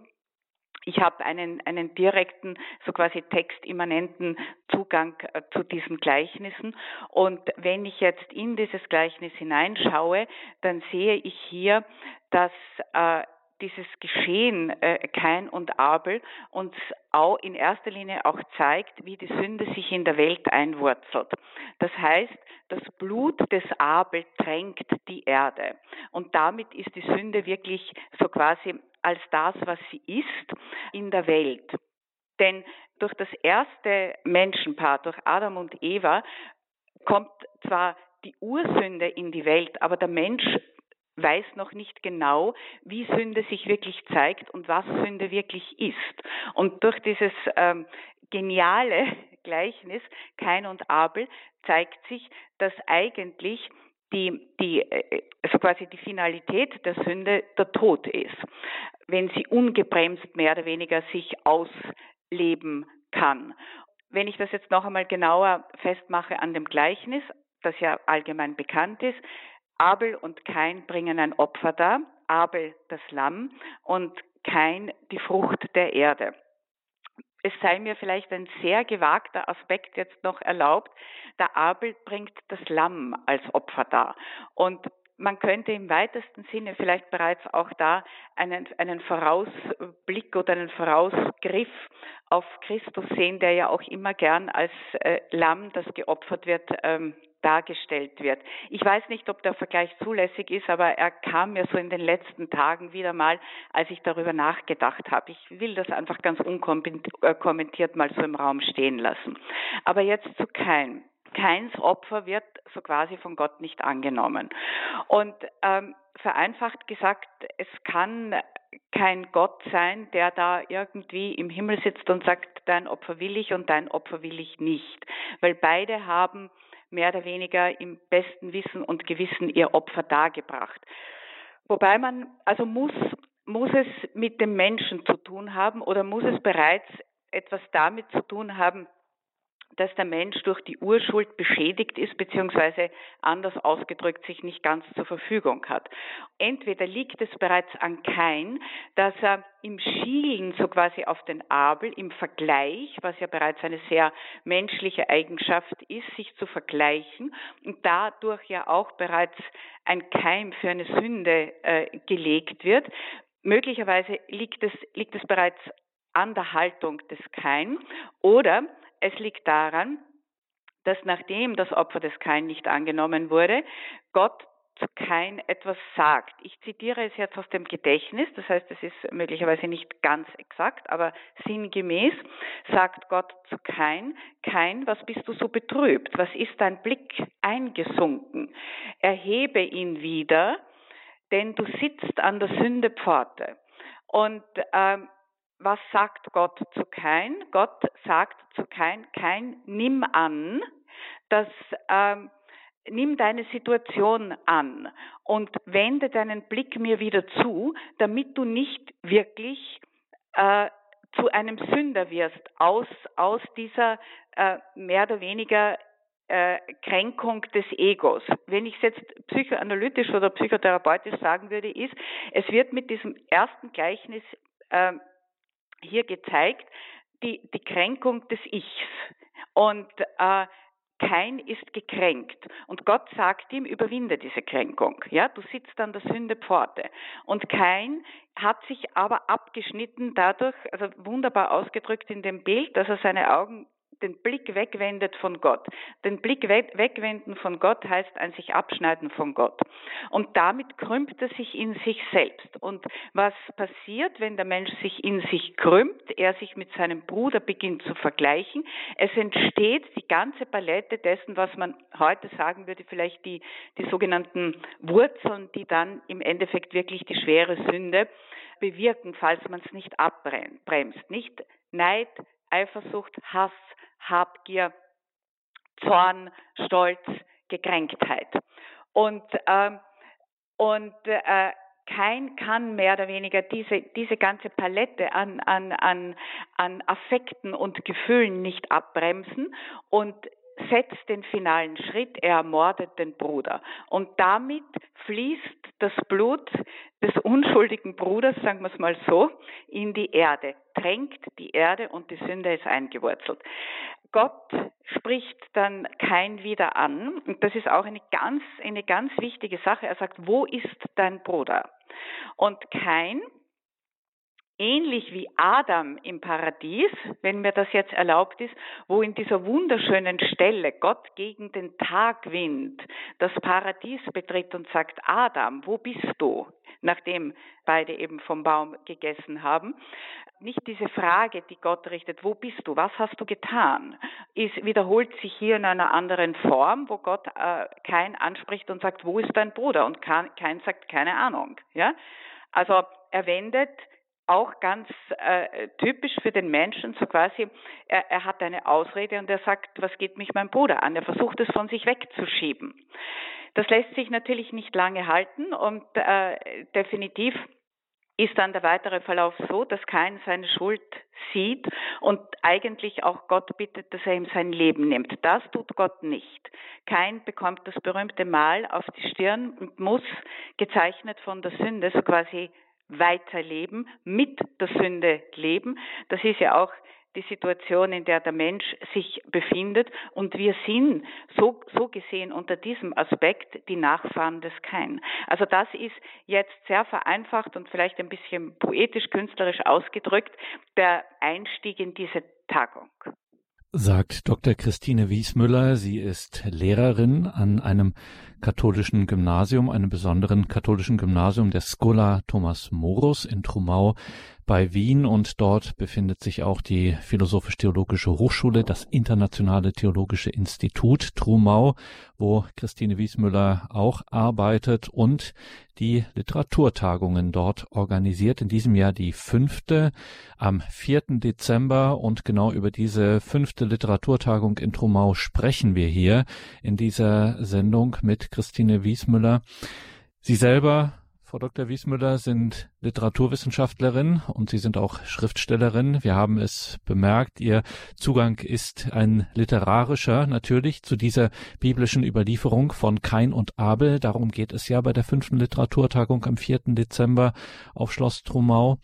ich habe einen, einen direkten, so quasi textimmanenten Zugang äh, zu diesen Gleichnissen. Und wenn ich jetzt in dieses Gleichnis hineinschaue, dann sehe ich hier, dass äh, dieses Geschehen äh, Kain und Abel uns auch in erster Linie auch zeigt, wie die Sünde sich in der Welt einwurzelt. Das heißt, das Blut des Abel tränkt die Erde und damit ist die Sünde wirklich so quasi als das, was sie ist, in der Welt. Denn durch das erste Menschenpaar, durch Adam und Eva, kommt zwar die Ursünde in die Welt, aber der Mensch weiß noch nicht genau, wie Sünde sich wirklich zeigt und was Sünde wirklich ist. Und durch dieses ähm, geniale Gleichnis Kain und Abel zeigt sich, dass eigentlich die, die, äh, also quasi die Finalität der Sünde der Tod ist, wenn sie ungebremst mehr oder weniger sich ausleben kann. Wenn ich das jetzt noch einmal genauer festmache an dem Gleichnis, das ja allgemein bekannt ist, Abel und Kain bringen ein Opfer dar, Abel das Lamm und Kain die Frucht der Erde. Es sei mir vielleicht ein sehr gewagter Aspekt jetzt noch erlaubt. Der Abel bringt das Lamm als Opfer dar. Und man könnte im weitesten Sinne vielleicht bereits auch da einen, einen Vorausblick oder einen Vorausgriff auf Christus sehen, der ja auch immer gern als äh, Lamm, das geopfert wird, ähm, dargestellt wird. Ich weiß nicht, ob der Vergleich zulässig ist, aber er kam mir so in den letzten Tagen wieder mal, als ich darüber nachgedacht habe. Ich will das einfach ganz unkommentiert mal so im Raum stehen lassen. Aber jetzt zu Kain. Keins Opfer wird so quasi von Gott nicht angenommen. Und ähm, vereinfacht gesagt, es kann kein Gott sein, der da irgendwie im Himmel sitzt und sagt, dein Opfer will ich und dein Opfer will ich nicht. Weil beide haben mehr oder weniger im besten Wissen und Gewissen ihr Opfer dargebracht. Wobei man, also muss, muss es mit dem Menschen zu tun haben oder muss es bereits etwas damit zu tun haben, dass der Mensch durch die Urschuld beschädigt ist, beziehungsweise anders ausgedrückt sich nicht ganz zur Verfügung hat. Entweder liegt es bereits an Kain, dass er im Schielen so quasi auf den Abel, im Vergleich, was ja bereits eine sehr menschliche Eigenschaft ist, sich zu vergleichen und dadurch ja auch bereits ein Keim für eine Sünde äh, gelegt wird. Möglicherweise liegt es, liegt es bereits an der Haltung des Kain oder es liegt daran, dass nachdem das Opfer des Kain nicht angenommen wurde, Gott zu Kain etwas sagt. Ich zitiere es jetzt aus dem Gedächtnis, das heißt, es ist möglicherweise nicht ganz exakt, aber sinngemäß sagt Gott zu Kain, Kain, was bist du so betrübt? Was ist dein Blick eingesunken? Erhebe ihn wieder, denn du sitzt an der Sündepforte. Und ähm, was sagt Gott zu Kain? Gott sagt zu Kain, Kain, nimm an, dass ähm, nimm deine Situation an und wende deinen Blick mir wieder zu, damit du nicht wirklich äh, zu einem Sünder wirst aus, aus dieser äh, mehr oder weniger äh, Kränkung des Egos. Wenn ich es jetzt psychoanalytisch oder psychotherapeutisch sagen würde, ist, es wird mit diesem ersten Gleichnis äh, hier gezeigt, die, die Kränkung des Ichs. Und äh, kein ist gekränkt. Und Gott sagt ihm, überwinde diese Kränkung. Ja, du sitzt an der Sündepforte. Und kein hat sich aber abgeschnitten dadurch, also wunderbar ausgedrückt in dem Bild, dass er seine Augen den Blick wegwendet von Gott. Den Blick wegwenden von Gott heißt ein sich abschneiden von Gott. Und damit krümmt er sich in sich selbst. Und was passiert, wenn der Mensch sich in sich krümmt, er sich mit seinem Bruder beginnt zu vergleichen? Es entsteht die ganze Palette dessen, was man heute sagen würde, vielleicht die, die sogenannten Wurzeln, die dann im Endeffekt wirklich die schwere Sünde bewirken, falls man es nicht abbremst. Nicht Neid, Eifersucht, Hass, Habgier, Zorn, Stolz, Gekränktheit. Und, ähm, und äh, kein kann mehr oder weniger diese, diese ganze Palette an, an, an, an Affekten und Gefühlen nicht abbremsen und setzt den finalen Schritt, er ermordet den Bruder. Und damit fließt das Blut des unschuldigen Bruders, sagen wir es mal so, in die Erde, tränkt die Erde und die Sünde ist eingewurzelt. Gott spricht dann kein wieder an. Und das ist auch eine ganz, eine ganz wichtige Sache. Er sagt, wo ist dein Bruder? Und kein, ähnlich wie Adam im Paradies, wenn mir das jetzt erlaubt ist, wo in dieser wunderschönen Stelle Gott gegen den Tagwind das Paradies betritt und sagt, Adam, wo bist du? Nachdem beide eben vom Baum gegessen haben. Nicht diese Frage, die Gott richtet, wo bist du? Was hast du getan? Ist, wiederholt sich hier in einer anderen Form, wo Gott äh, kein anspricht und sagt, wo ist dein Bruder? Und kein sagt, keine Ahnung. Ja? Also er wendet auch ganz äh, typisch für den Menschen, so quasi, er, er hat eine Ausrede und er sagt, was geht mich mein Bruder an? Er versucht es von sich wegzuschieben. Das lässt sich natürlich nicht lange halten und äh, definitiv ist dann der weitere Verlauf so, dass kein seine Schuld sieht und eigentlich auch Gott bittet, dass er ihm sein Leben nimmt. Das tut Gott nicht. Kein bekommt das berühmte Mal auf die Stirn und muss gezeichnet von der Sünde so quasi weiterleben, mit der Sünde leben. Das ist ja auch die Situation, in der der Mensch sich befindet. Und wir sind so, so gesehen unter diesem Aspekt die Nachfahren des Kain. Also das ist jetzt sehr vereinfacht und vielleicht ein bisschen poetisch-künstlerisch ausgedrückt der Einstieg in diese Tagung sagt Dr. Christine Wiesmüller. Sie ist Lehrerin an einem katholischen Gymnasium, einem besonderen katholischen Gymnasium der Schola Thomas Morus in Trumau bei Wien und dort befindet sich auch die Philosophisch-Theologische Hochschule, das Internationale Theologische Institut Trumau, wo Christine Wiesmüller auch arbeitet und die Literaturtagungen dort organisiert. In diesem Jahr die fünfte am 4. Dezember und genau über diese fünfte Literaturtagung in Trumau sprechen wir hier in dieser Sendung mit Christine Wiesmüller. Sie selber Frau Dr. Wiesmüller sind Literaturwissenschaftlerin und Sie sind auch Schriftstellerin. Wir haben es bemerkt, Ihr Zugang ist ein literarischer natürlich zu dieser biblischen Überlieferung von Kain und Abel. Darum geht es ja bei der fünften Literaturtagung am 4. Dezember auf Schloss Trumau.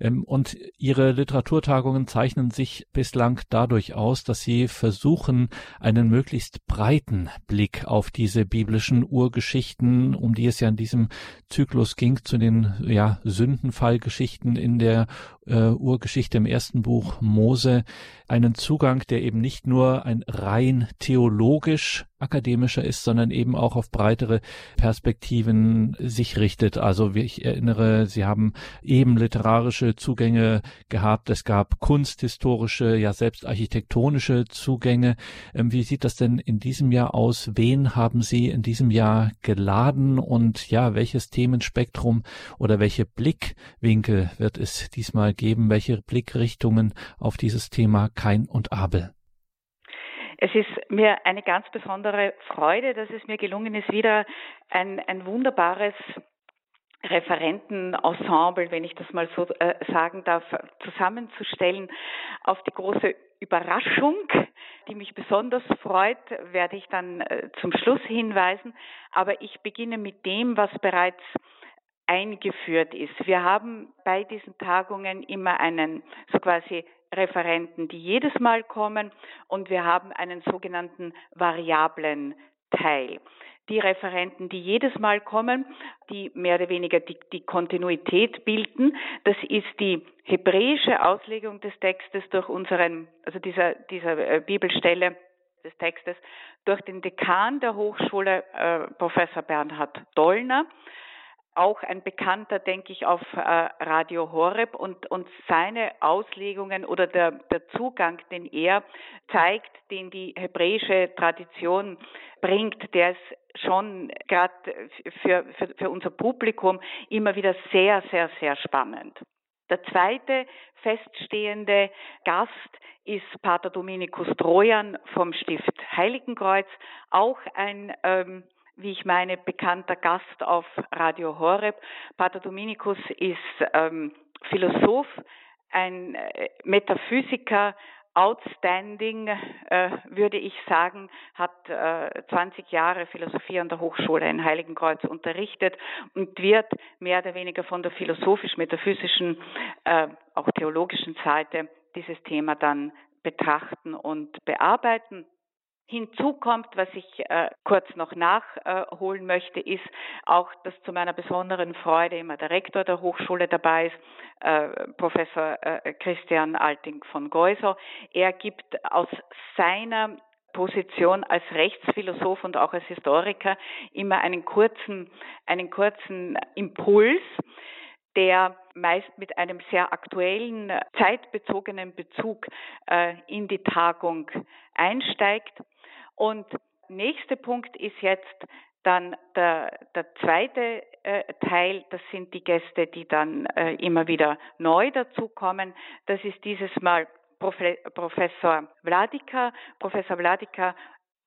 Ähm, und ihre Literaturtagungen zeichnen sich bislang dadurch aus, dass sie versuchen, einen möglichst breiten Blick auf diese biblischen Urgeschichten, um die es ja in diesem Zyklus ging, zu den ja, Sündenfallgeschichten in der äh, Urgeschichte im ersten Buch Mose, einen Zugang, der eben nicht nur ein rein theologisch akademischer ist, sondern eben auch auf breitere Perspektiven sich richtet. Also ich erinnere, Sie haben eben literarische Zugänge gehabt, es gab kunsthistorische, ja selbst architektonische Zugänge. Ähm, wie sieht das denn in diesem Jahr aus? Wen haben Sie in diesem Jahr geladen und ja, welches Themenspektrum oder welche Blickwinkel wird es diesmal geben? Welche Blickrichtungen auf dieses Thema Kain und Abel? Es ist mir eine ganz besondere Freude, dass es mir gelungen ist, wieder ein, ein wunderbares Referentenensemble, wenn ich das mal so äh, sagen darf, zusammenzustellen. Auf die große Überraschung, die mich besonders freut, werde ich dann äh, zum Schluss hinweisen. Aber ich beginne mit dem, was bereits eingeführt ist. Wir haben bei diesen Tagungen immer einen so quasi Referenten, die jedes Mal kommen und wir haben einen sogenannten variablen Teil. Die Referenten, die jedes Mal kommen, die mehr oder weniger die, die Kontinuität bilden, das ist die hebräische Auslegung des Textes durch unseren, also dieser, dieser äh, Bibelstelle des Textes, durch den Dekan der Hochschule, äh, Professor Bernhard Dollner auch ein Bekannter, denke ich, auf äh, Radio Horeb und, und seine Auslegungen oder der, der Zugang, den er zeigt, den die hebräische Tradition bringt, der ist schon gerade für, für, für unser Publikum immer wieder sehr, sehr, sehr spannend. Der zweite feststehende Gast ist Pater Dominikus Trojan vom Stift Heiligenkreuz, auch ein ähm, wie ich meine, bekannter Gast auf Radio Horeb. Pater Dominikus ist ähm, Philosoph, ein äh, Metaphysiker, outstanding, äh, würde ich sagen, hat äh, 20 Jahre Philosophie an der Hochschule in Heiligenkreuz unterrichtet und wird mehr oder weniger von der philosophisch-metaphysischen, äh, auch theologischen Seite dieses Thema dann betrachten und bearbeiten. Hinzu kommt, was ich äh, kurz noch nachholen möchte, ist auch, dass zu meiner besonderen Freude immer der Rektor der Hochschule dabei ist, äh, Professor äh, Christian Alting von Geusau. Er gibt aus seiner Position als Rechtsphilosoph und auch als Historiker immer einen kurzen, einen kurzen Impuls, der meist mit einem sehr aktuellen, zeitbezogenen Bezug äh, in die Tagung einsteigt. Und nächster Punkt ist jetzt dann der, der zweite äh, Teil, das sind die Gäste, die dann äh, immer wieder neu dazukommen. Das ist dieses Mal Profe Professor Vladika. Professor Vladika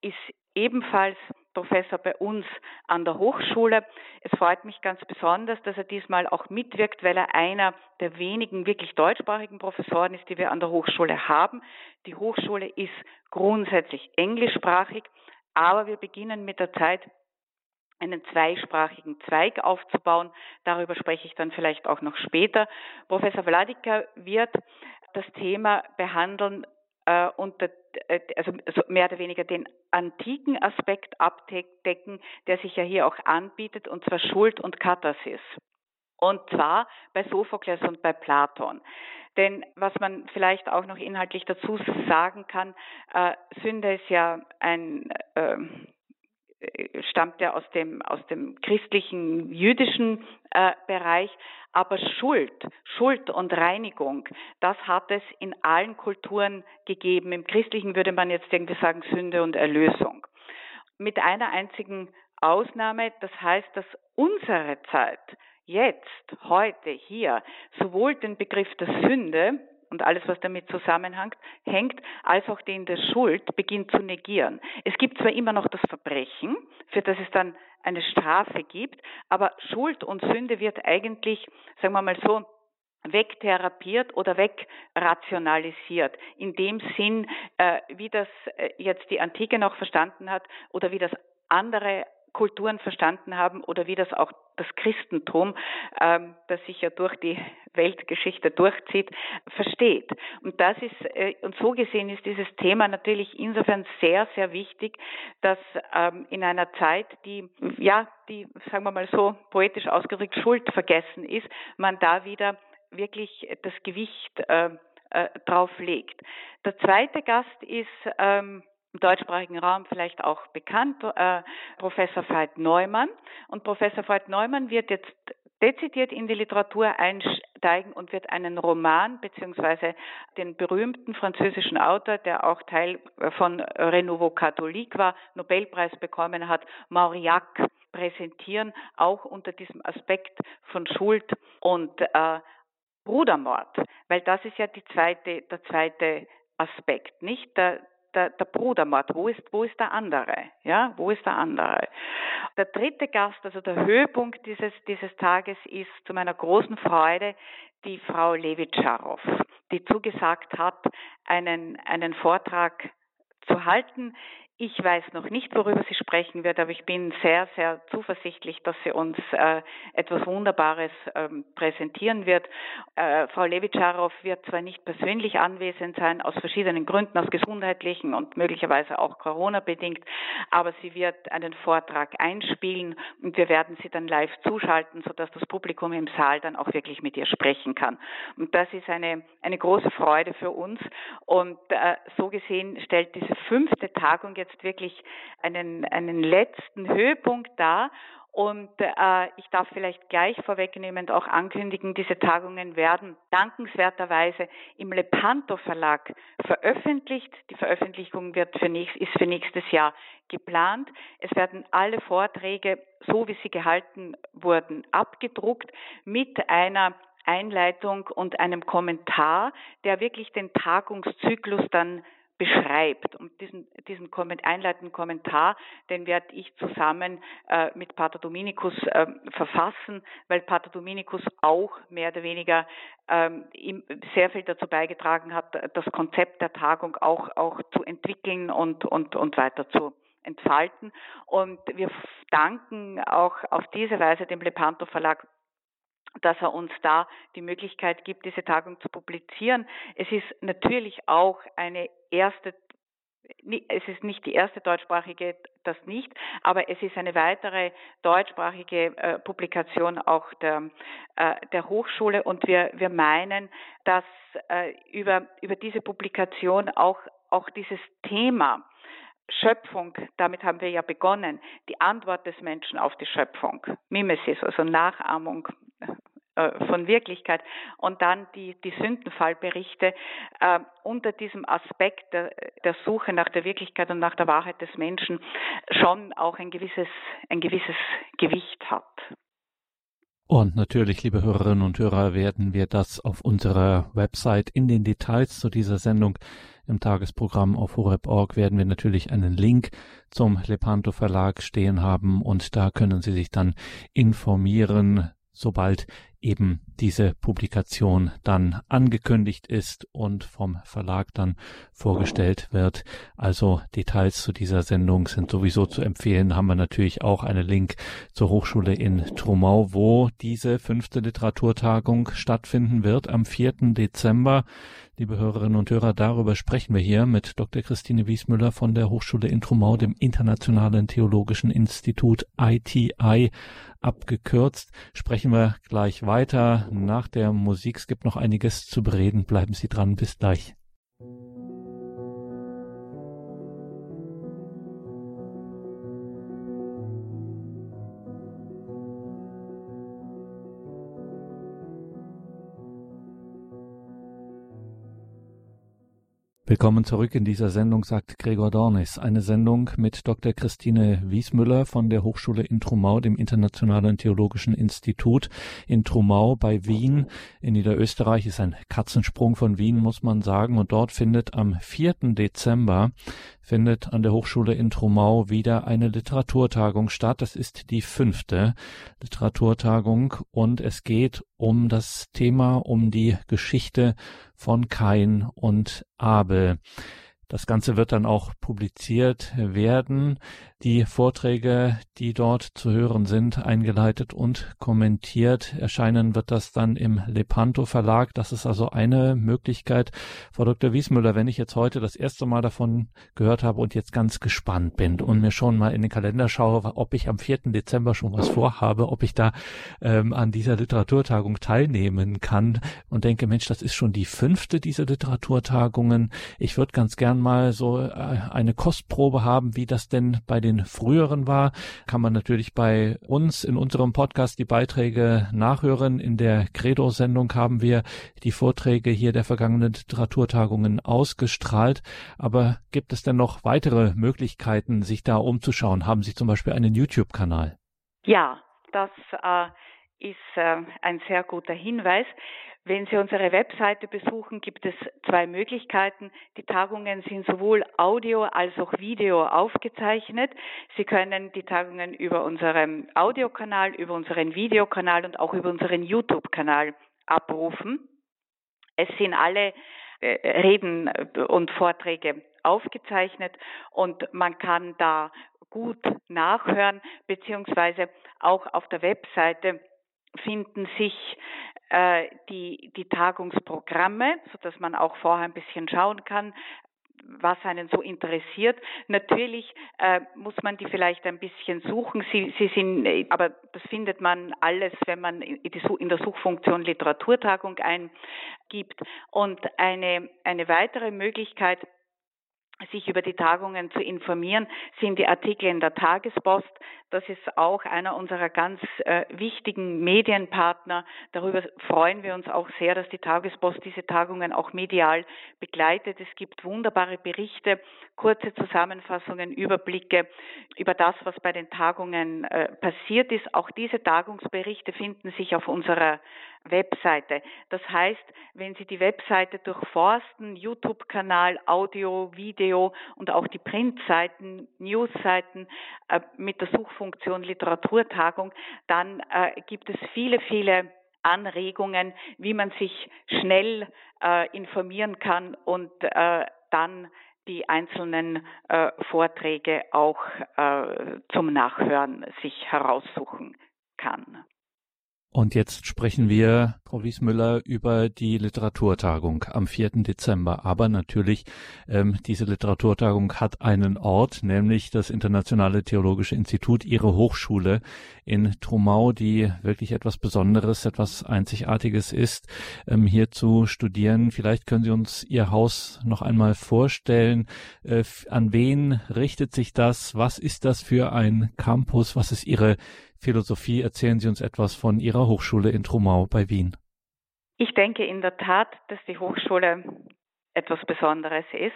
ist ebenfalls Professor bei uns an der Hochschule. Es freut mich ganz besonders, dass er diesmal auch mitwirkt, weil er einer der wenigen wirklich deutschsprachigen Professoren ist, die wir an der Hochschule haben. Die Hochschule ist grundsätzlich englischsprachig, aber wir beginnen mit der Zeit einen zweisprachigen Zweig aufzubauen. Darüber spreche ich dann vielleicht auch noch später. Professor Vladika wird das Thema behandeln äh, unter äh, also mehr oder weniger den antiken Aspekt abdecken, der sich ja hier auch anbietet, und zwar Schuld und Katharsis. Und zwar bei Sophokles und bei Platon. Denn was man vielleicht auch noch inhaltlich dazu sagen kann, äh, Sünde ist ja ein äh, stammt ja aus dem, aus dem christlichen, jüdischen äh, Bereich. Aber Schuld, Schuld und Reinigung, das hat es in allen Kulturen gegeben. Im Christlichen würde man jetzt irgendwie sagen Sünde und Erlösung. Mit einer einzigen Ausnahme, das heißt, dass unsere Zeit jetzt, heute, hier, sowohl den Begriff der Sünde und alles, was damit zusammenhängt, hängt, als auch den der Schuld beginnt zu negieren. Es gibt zwar immer noch das Verbrechen, für das es dann eine Strafe gibt, aber Schuld und Sünde wird eigentlich, sagen wir mal so, wegtherapiert oder wegrationalisiert. In dem Sinn, äh, wie das äh, jetzt die Antike noch verstanden hat oder wie das andere Kulturen verstanden haben oder wie das auch das Christentum, ähm, das sich ja durch die Weltgeschichte durchzieht, versteht. Und das ist äh, und so gesehen ist dieses Thema natürlich insofern sehr sehr wichtig, dass ähm, in einer Zeit, die ja die sagen wir mal so poetisch ausgedrückt Schuld vergessen ist, man da wieder wirklich das Gewicht äh, äh, drauf legt. Der zweite Gast ist ähm, im deutschsprachigen Raum vielleicht auch bekannt, äh, Professor Veit Neumann. Und Professor Veit Neumann wird jetzt dezidiert in die Literatur einsteigen und wird einen Roman beziehungsweise den berühmten französischen Autor, der auch Teil von Renouveau Catholique war, Nobelpreis bekommen hat, Mauriac präsentieren, auch unter diesem Aspekt von Schuld und äh, Brudermord, weil das ist ja die zweite, der zweite Aspekt, nicht? Der, der, der Brudermord, wo ist, wo ist der andere? Ja, wo ist der andere? Der dritte Gast, also der Höhepunkt dieses, dieses Tages ist zu meiner großen Freude die Frau Levitscharow, die zugesagt hat, einen, einen Vortrag zu halten. Ich weiß noch nicht, worüber sie sprechen wird, aber ich bin sehr, sehr zuversichtlich, dass sie uns äh, etwas Wunderbares ähm, präsentieren wird. Äh, Frau Levitscharow wird zwar nicht persönlich anwesend sein, aus verschiedenen Gründen, aus gesundheitlichen und möglicherweise auch Corona-bedingt, aber sie wird einen Vortrag einspielen und wir werden sie dann live zuschalten, sodass das Publikum im Saal dann auch wirklich mit ihr sprechen kann. Und das ist eine, eine große Freude für uns. Und äh, so gesehen stellt diese fünfte Tagung jetzt wirklich einen, einen letzten Höhepunkt dar. Und äh, ich darf vielleicht gleich vorwegnehmend auch ankündigen, diese Tagungen werden dankenswerterweise im Lepanto Verlag veröffentlicht. Die Veröffentlichung wird für nächst, ist für nächstes Jahr geplant. Es werden alle Vorträge, so wie sie gehalten wurden, abgedruckt mit einer Einleitung und einem Kommentar, der wirklich den Tagungszyklus dann beschreibt. Und diesen, diesen einleitenden Kommentar, den werde ich zusammen äh, mit Pater Dominikus äh, verfassen, weil Pater Dominikus auch mehr oder weniger ähm, sehr viel dazu beigetragen hat, das Konzept der Tagung auch, auch zu entwickeln und, und, und weiter zu entfalten. Und wir danken auch auf diese Weise dem Lepanto Verlag dass er uns da die Möglichkeit gibt, diese Tagung zu publizieren. Es ist natürlich auch eine erste es ist nicht die erste deutschsprachige, das nicht, aber es ist eine weitere deutschsprachige äh, Publikation auch der, äh, der Hochschule und wir, wir meinen, dass äh, über, über diese Publikation auch, auch dieses Thema Schöpfung, damit haben wir ja begonnen, die Antwort des Menschen auf die Schöpfung, Mimesis, also Nachahmung von Wirklichkeit und dann die, die Sündenfallberichte äh, unter diesem Aspekt der, der Suche nach der Wirklichkeit und nach der Wahrheit des Menschen schon auch ein gewisses, ein gewisses Gewicht hat. Und natürlich, liebe Hörerinnen und Hörer, werden wir das auf unserer Website in den Details zu dieser Sendung im Tagesprogramm auf horeb.org werden wir natürlich einen Link zum Lepanto Verlag stehen haben und da können Sie sich dann informieren, sobald eben diese Publikation dann angekündigt ist und vom Verlag dann vorgestellt wird. Also Details zu dieser Sendung sind sowieso zu empfehlen. Haben wir natürlich auch einen Link zur Hochschule in Trumau, wo diese fünfte Literaturtagung stattfinden wird am 4. Dezember. Liebe Hörerinnen und Hörer, darüber sprechen wir hier mit Dr. Christine Wiesmüller von der Hochschule in Trumau, dem Internationalen Theologischen Institut ITI abgekürzt. Sprechen wir gleich weiter nach der Musik. Es gibt noch einiges zu bereden. Bleiben Sie dran. Bis gleich. Willkommen zurück in dieser Sendung, sagt Gregor Dornis. Eine Sendung mit Dr. Christine Wiesmüller von der Hochschule in Trumau, dem Internationalen Theologischen Institut in Trumau bei Wien. In Niederösterreich ist ein Katzensprung von Wien, muss man sagen. Und dort findet am 4. Dezember findet an der Hochschule in Trumau wieder eine Literaturtagung statt. Das ist die fünfte Literaturtagung und es geht um das Thema, um die Geschichte von Kain und Abel. Das Ganze wird dann auch publiziert werden. Die Vorträge, die dort zu hören sind, eingeleitet und kommentiert, erscheinen wird das dann im Lepanto Verlag. Das ist also eine Möglichkeit. Frau Dr. Wiesmüller, wenn ich jetzt heute das erste Mal davon gehört habe und jetzt ganz gespannt bin und mir schon mal in den Kalender schaue, ob ich am 4. Dezember schon was vorhabe, ob ich da ähm, an dieser Literaturtagung teilnehmen kann und denke, Mensch, das ist schon die fünfte dieser Literaturtagungen. Ich würde ganz gern mal so äh, eine Kostprobe haben, wie das denn bei den früheren war, kann man natürlich bei uns in unserem Podcast die Beiträge nachhören. In der Credo-Sendung haben wir die Vorträge hier der vergangenen Literaturtagungen ausgestrahlt. Aber gibt es denn noch weitere Möglichkeiten, sich da umzuschauen? Haben Sie zum Beispiel einen YouTube-Kanal? Ja, das äh, ist äh, ein sehr guter Hinweis. Wenn Sie unsere Webseite besuchen, gibt es zwei Möglichkeiten. Die Tagungen sind sowohl Audio als auch Video aufgezeichnet. Sie können die Tagungen über unseren Audiokanal, über unseren Videokanal und auch über unseren YouTube-Kanal abrufen. Es sind alle äh, Reden und Vorträge aufgezeichnet und man kann da gut nachhören, beziehungsweise auch auf der Webseite finden sich äh, die, die Tagungsprogramme, sodass man auch vorher ein bisschen schauen kann, was einen so interessiert. Natürlich äh, muss man die vielleicht ein bisschen suchen. Sie, sie sind, aber das findet man alles, wenn man in der Suchfunktion Literaturtagung eingibt. Und eine, eine weitere Möglichkeit, sich über die Tagungen zu informieren, sind die Artikel in der Tagespost. Das ist auch einer unserer ganz äh, wichtigen Medienpartner. Darüber freuen wir uns auch sehr, dass die Tagespost diese Tagungen auch medial begleitet. Es gibt wunderbare Berichte, kurze Zusammenfassungen, Überblicke über das, was bei den Tagungen äh, passiert ist. Auch diese Tagungsberichte finden sich auf unserer Webseite. Das heißt, wenn Sie die Webseite durchforsten, YouTube-Kanal, Audio, Video und auch die Printseiten, Newsseiten äh, mit der Suchfunktion Literaturtagung, dann äh, gibt es viele, viele Anregungen, wie man sich schnell äh, informieren kann und äh, dann die einzelnen äh, Vorträge auch äh, zum Nachhören sich heraussuchen kann. Und jetzt sprechen wir, Frau Wiesmüller, über die Literaturtagung am 4. Dezember. Aber natürlich, ähm, diese Literaturtagung hat einen Ort, nämlich das Internationale Theologische Institut, Ihre Hochschule in Trumau, die wirklich etwas Besonderes, etwas Einzigartiges ist, ähm, hier zu studieren. Vielleicht können Sie uns Ihr Haus noch einmal vorstellen. Äh, an wen richtet sich das? Was ist das für ein Campus? Was ist Ihre Philosophie erzählen Sie uns etwas von Ihrer Hochschule in Trumau bei Wien. Ich denke in der Tat, dass die Hochschule etwas Besonderes ist,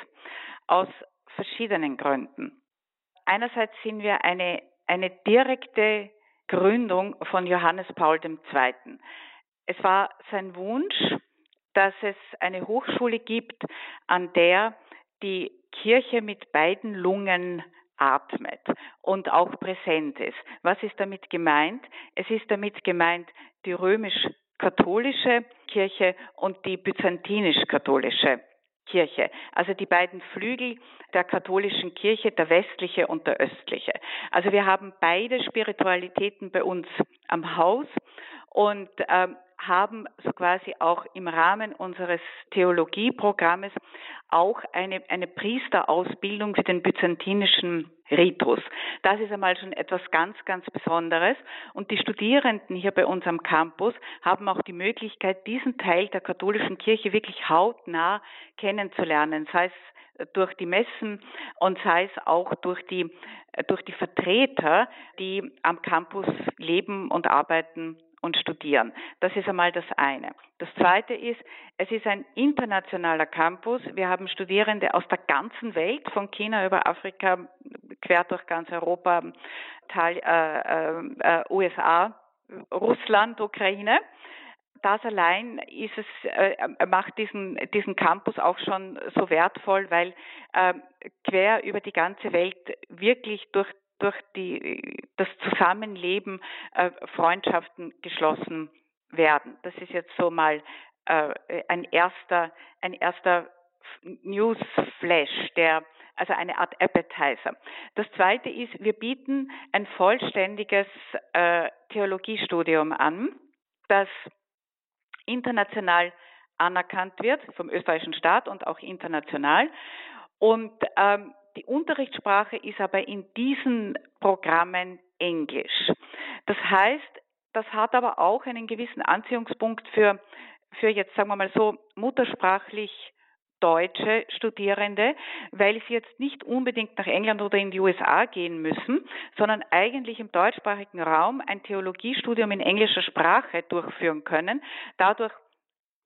aus verschiedenen Gründen. Einerseits sind wir eine, eine direkte Gründung von Johannes Paul II. Es war sein Wunsch, dass es eine Hochschule gibt, an der die Kirche mit beiden Lungen atmet und auch präsent ist. Was ist damit gemeint? Es ist damit gemeint die römisch-katholische Kirche und die byzantinisch-katholische Kirche, also die beiden Flügel der katholischen Kirche, der westliche und der östliche. Also wir haben beide Spiritualitäten bei uns am Haus und ähm, haben so quasi auch im Rahmen unseres Theologieprogrammes auch eine, eine Priesterausbildung für den byzantinischen Ritus. Das ist einmal schon etwas ganz, ganz Besonderes. Und die Studierenden hier bei uns am Campus haben auch die Möglichkeit, diesen Teil der katholischen Kirche wirklich hautnah kennenzulernen, sei es durch die Messen und sei es auch durch die, durch die Vertreter, die am Campus leben und arbeiten und studieren. Das ist einmal das eine. Das zweite ist, es ist ein internationaler Campus. Wir haben Studierende aus der ganzen Welt, von China über Afrika, quer durch ganz Europa, Teil, äh, äh, USA, Russland, Ukraine das allein ist es, äh, macht diesen, diesen Campus auch schon so wertvoll, weil äh, quer über die ganze Welt wirklich durch durch die, das Zusammenleben äh, Freundschaften geschlossen werden. Das ist jetzt so mal äh, ein erster, ein erster Newsflash, der also eine Art Appetizer. Das zweite ist, wir bieten ein vollständiges äh, Theologiestudium an, das international anerkannt wird vom österreichischen Staat und auch international. Und ähm, die Unterrichtssprache ist aber in diesen Programmen Englisch. Das heißt, das hat aber auch einen gewissen Anziehungspunkt für, für jetzt sagen wir mal so muttersprachlich deutsche Studierende, weil sie jetzt nicht unbedingt nach England oder in die USA gehen müssen, sondern eigentlich im deutschsprachigen Raum ein Theologiestudium in englischer Sprache durchführen können, dadurch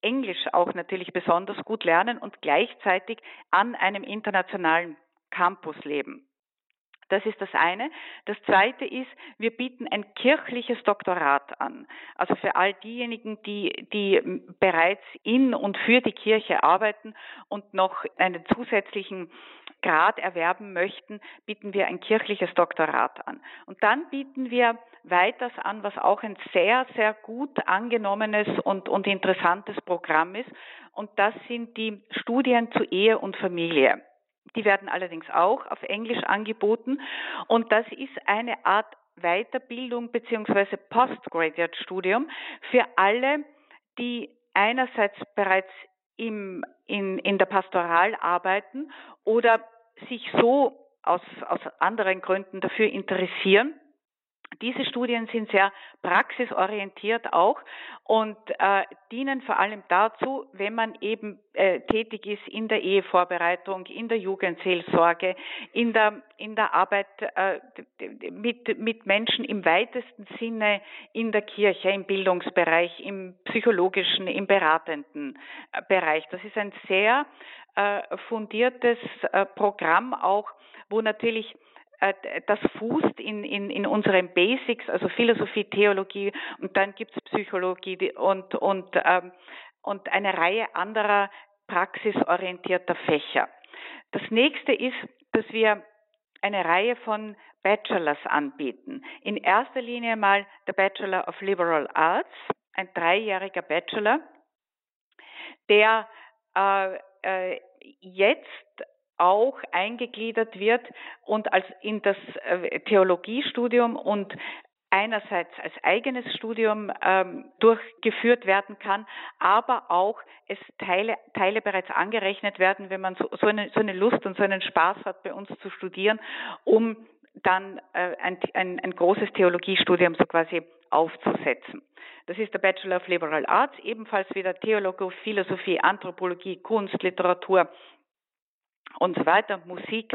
Englisch auch natürlich besonders gut lernen und gleichzeitig an einem internationalen Campus leben. Das ist das eine. Das zweite ist, wir bieten ein kirchliches Doktorat an. Also für all diejenigen, die, die bereits in und für die Kirche arbeiten und noch einen zusätzlichen Grad erwerben möchten, bieten wir ein kirchliches Doktorat an. Und dann bieten wir weiters an, was auch ein sehr, sehr gut angenommenes und, und interessantes Programm ist. Und das sind die Studien zu Ehe und Familie. Die werden allerdings auch auf Englisch angeboten. Und das ist eine Art Weiterbildung beziehungsweise Postgraduate-Studium für alle, die einerseits bereits im, in, in der Pastoral arbeiten oder sich so aus, aus anderen Gründen dafür interessieren, diese Studien sind sehr praxisorientiert auch und äh, dienen vor allem dazu, wenn man eben äh, tätig ist in der Ehevorbereitung, in der Jugendseelsorge, in der, in der Arbeit äh, mit, mit Menschen im weitesten Sinne in der Kirche, im Bildungsbereich, im psychologischen, im beratenden äh, Bereich. Das ist ein sehr äh, fundiertes äh, Programm auch, wo natürlich das fußt in, in, in unseren Basics, also Philosophie, Theologie und dann gibt es Psychologie und, und, ähm, und eine Reihe anderer praxisorientierter Fächer. Das nächste ist, dass wir eine Reihe von Bachelors anbieten. In erster Linie mal der Bachelor of Liberal Arts, ein dreijähriger Bachelor, der äh, äh, jetzt auch eingegliedert wird und als in das äh, Theologiestudium und einerseits als eigenes Studium ähm, durchgeführt werden kann, aber auch es Teile, Teile bereits angerechnet werden, wenn man so, so, eine, so eine Lust und so einen Spaß hat, bei uns zu studieren, um dann äh, ein, ein, ein großes Theologiestudium so quasi aufzusetzen. Das ist der Bachelor of Liberal Arts, ebenfalls wieder Theologie, Philosophie, Anthropologie, Kunst, Literatur, und so weiter, Musik.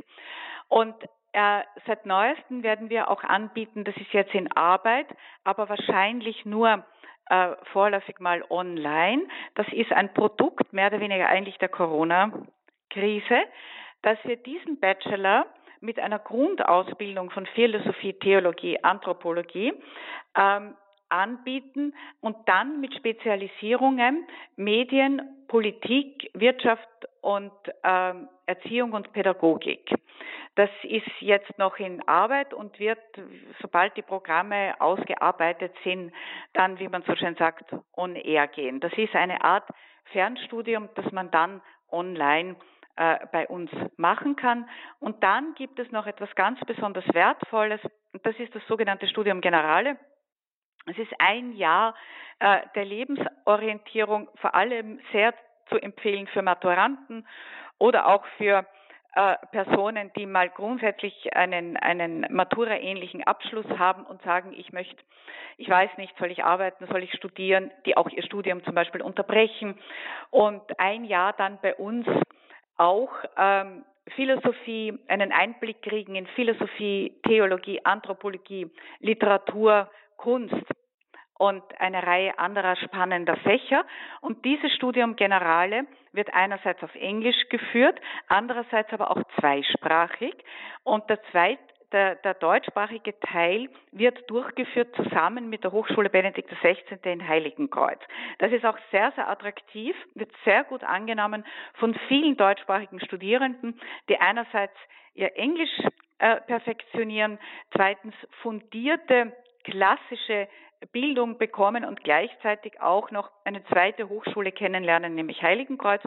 Und äh, seit neuestem werden wir auch anbieten, das ist jetzt in Arbeit, aber wahrscheinlich nur äh, vorläufig mal online. Das ist ein Produkt mehr oder weniger eigentlich der Corona-Krise, dass wir diesen Bachelor mit einer Grundausbildung von Philosophie, Theologie, Anthropologie ähm, anbieten und dann mit Spezialisierungen Medien, Politik, Wirtschaft und ähm, Erziehung und Pädagogik. Das ist jetzt noch in Arbeit und wird, sobald die Programme ausgearbeitet sind, dann, wie man so schön sagt, on air gehen. Das ist eine Art Fernstudium, das man dann online äh, bei uns machen kann. Und dann gibt es noch etwas ganz besonders Wertvolles, das ist das sogenannte Studium Generale. Es ist ein Jahr äh, der Lebensorientierung, vor allem sehr zu empfehlen für Maturanten oder auch für äh, Personen, die mal grundsätzlich einen, einen Matura-ähnlichen Abschluss haben und sagen, ich möchte, ich weiß nicht, soll ich arbeiten, soll ich studieren, die auch ihr Studium zum Beispiel unterbrechen und ein Jahr dann bei uns auch ähm, Philosophie, einen Einblick kriegen in Philosophie, Theologie, Anthropologie, Literatur, Kunst und eine Reihe anderer spannender Fächer. Und dieses Studium Generale wird einerseits auf Englisch geführt, andererseits aber auch zweisprachig. Und der zweit der, der deutschsprachige Teil wird durchgeführt zusammen mit der Hochschule Benedikt XVI. in Heiligenkreuz. Das ist auch sehr, sehr attraktiv, wird sehr gut angenommen von vielen deutschsprachigen Studierenden, die einerseits ihr Englisch äh, perfektionieren, zweitens fundierte klassische Bildung bekommen und gleichzeitig auch noch eine zweite Hochschule kennenlernen, nämlich Heiligenkreuz.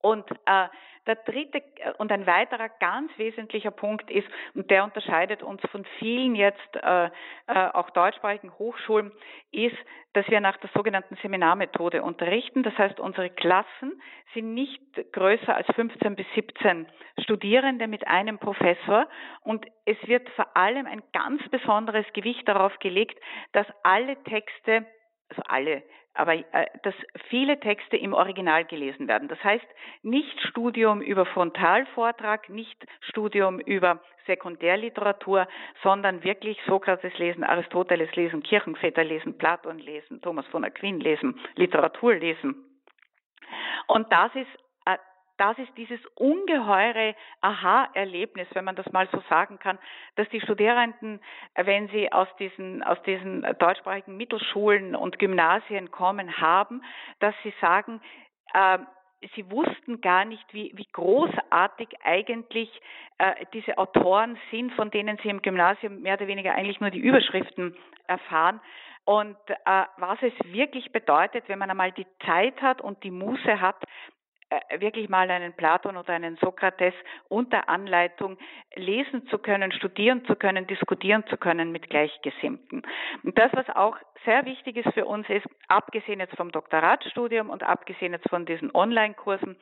Und äh, der dritte äh, und ein weiterer ganz wesentlicher Punkt ist, und der unterscheidet uns von vielen jetzt äh, äh, auch deutschsprachigen Hochschulen, ist, dass wir nach der sogenannten Seminarmethode unterrichten. Das heißt, unsere Klassen sind nicht größer als 15 bis 17 Studierende mit einem Professor und es wird vor allem ein ganz besonderes Gewicht darauf gelegt, dass alle Texte also alle, aber äh, dass viele Texte im Original gelesen werden. Das heißt, nicht Studium über Frontalvortrag, nicht Studium über Sekundärliteratur, sondern wirklich Sokrates lesen, Aristoteles lesen, Kirchenväter lesen, Platon lesen, Thomas von Aquin lesen, Literatur lesen. Und das ist das ist dieses ungeheure Aha-Erlebnis, wenn man das mal so sagen kann, dass die Studierenden, wenn sie aus diesen, aus diesen deutschsprachigen Mittelschulen und Gymnasien kommen, haben, dass sie sagen, äh, sie wussten gar nicht, wie, wie großartig eigentlich äh, diese Autoren sind, von denen sie im Gymnasium mehr oder weniger eigentlich nur die Überschriften erfahren. Und äh, was es wirklich bedeutet, wenn man einmal die Zeit hat und die Muße hat, wirklich mal einen Platon oder einen Sokrates unter Anleitung lesen zu können, studieren zu können, diskutieren zu können mit Gleichgesinnten. Und das, was auch sehr wichtig ist für uns, ist, abgesehen jetzt vom Doktoratstudium und abgesehen jetzt von diesen Online-Kursen,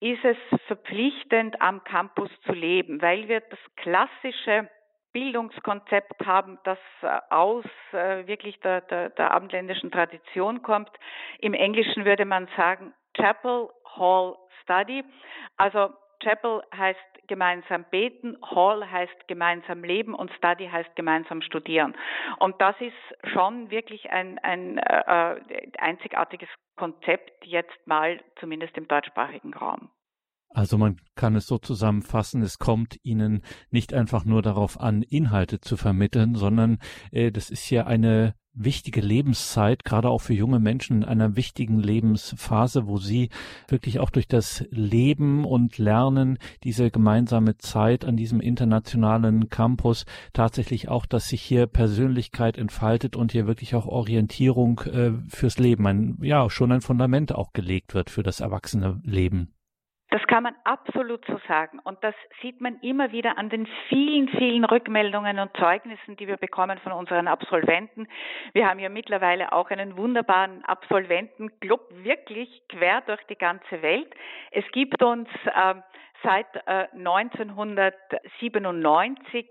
ist es verpflichtend, am Campus zu leben, weil wir das klassische Bildungskonzept haben, das äh, aus äh, wirklich der, der, der abendländischen Tradition kommt. Im Englischen würde man sagen Chapel Hall Study. Also Chapel heißt gemeinsam beten, Hall heißt gemeinsam leben und Study heißt gemeinsam studieren. Und das ist schon wirklich ein, ein äh, einzigartiges Konzept jetzt mal, zumindest im deutschsprachigen Raum. Also man kann es so zusammenfassen, es kommt Ihnen nicht einfach nur darauf an, Inhalte zu vermitteln, sondern äh, das ist ja eine wichtige Lebenszeit, gerade auch für junge Menschen in einer wichtigen Lebensphase, wo sie wirklich auch durch das Leben und Lernen diese gemeinsame Zeit an diesem internationalen Campus tatsächlich auch, dass sich hier Persönlichkeit entfaltet und hier wirklich auch Orientierung äh, fürs Leben, ein, ja, schon ein Fundament auch gelegt wird für das erwachsene Leben. Das kann man absolut so sagen. Und das sieht man immer wieder an den vielen, vielen Rückmeldungen und Zeugnissen, die wir bekommen von unseren Absolventen. Wir haben ja mittlerweile auch einen wunderbaren Absolventenclub, wirklich quer durch die ganze Welt. Es gibt uns äh, seit äh, 1997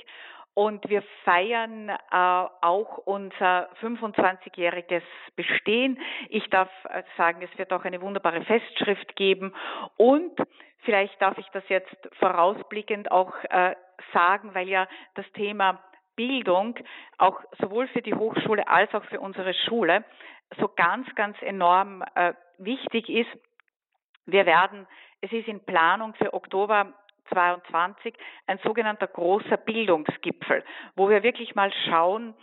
und wir feiern äh, auch unser 25-jähriges Bestehen. Ich darf äh, sagen, es wird auch eine wunderbare Festschrift geben. Und vielleicht darf ich das jetzt vorausblickend auch äh, sagen, weil ja das Thema Bildung auch sowohl für die Hochschule als auch für unsere Schule so ganz, ganz enorm äh, wichtig ist. Wir werden, es ist in Planung für Oktober 22 ein sogenannter großer Bildungsgipfel, wo wir wirklich mal schauen,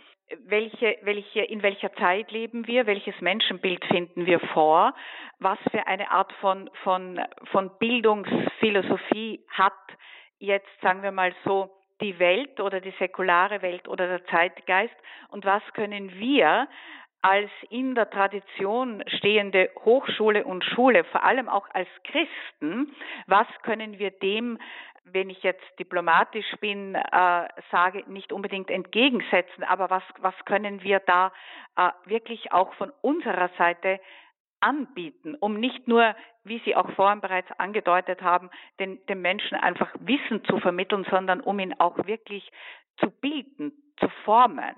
welche, welche, in welcher Zeit leben wir, welches Menschenbild finden wir vor, was für eine Art von, von, von Bildungsphilosophie hat jetzt, sagen wir mal so, die Welt oder die säkulare Welt oder der Zeitgeist und was können wir als in der Tradition stehende Hochschule und Schule, vor allem auch als Christen, was können wir dem, wenn ich jetzt diplomatisch bin, äh, sage, nicht unbedingt entgegensetzen, aber was, was können wir da äh, wirklich auch von unserer Seite anbieten, um nicht nur, wie Sie auch vorhin bereits angedeutet haben, den, den Menschen einfach Wissen zu vermitteln, sondern um ihn auch wirklich zu bilden, zu formen.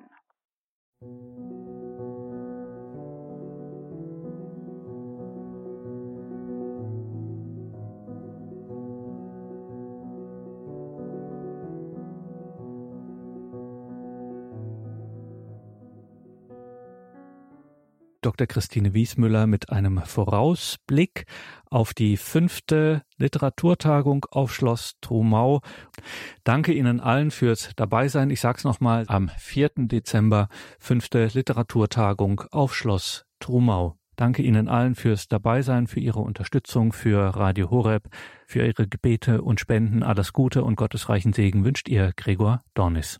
Dr. Christine Wiesmüller mit einem Vorausblick auf die fünfte Literaturtagung auf Schloss Trumau. Danke Ihnen allen fürs Dabeisein. Ich sage es nochmal, am 4. Dezember fünfte Literaturtagung auf Schloss Trumau. Danke Ihnen allen fürs Dabeisein, für Ihre Unterstützung, für Radio Horeb, für Ihre Gebete und Spenden. Alles Gute und gottesreichen Segen wünscht Ihr Gregor Dornis.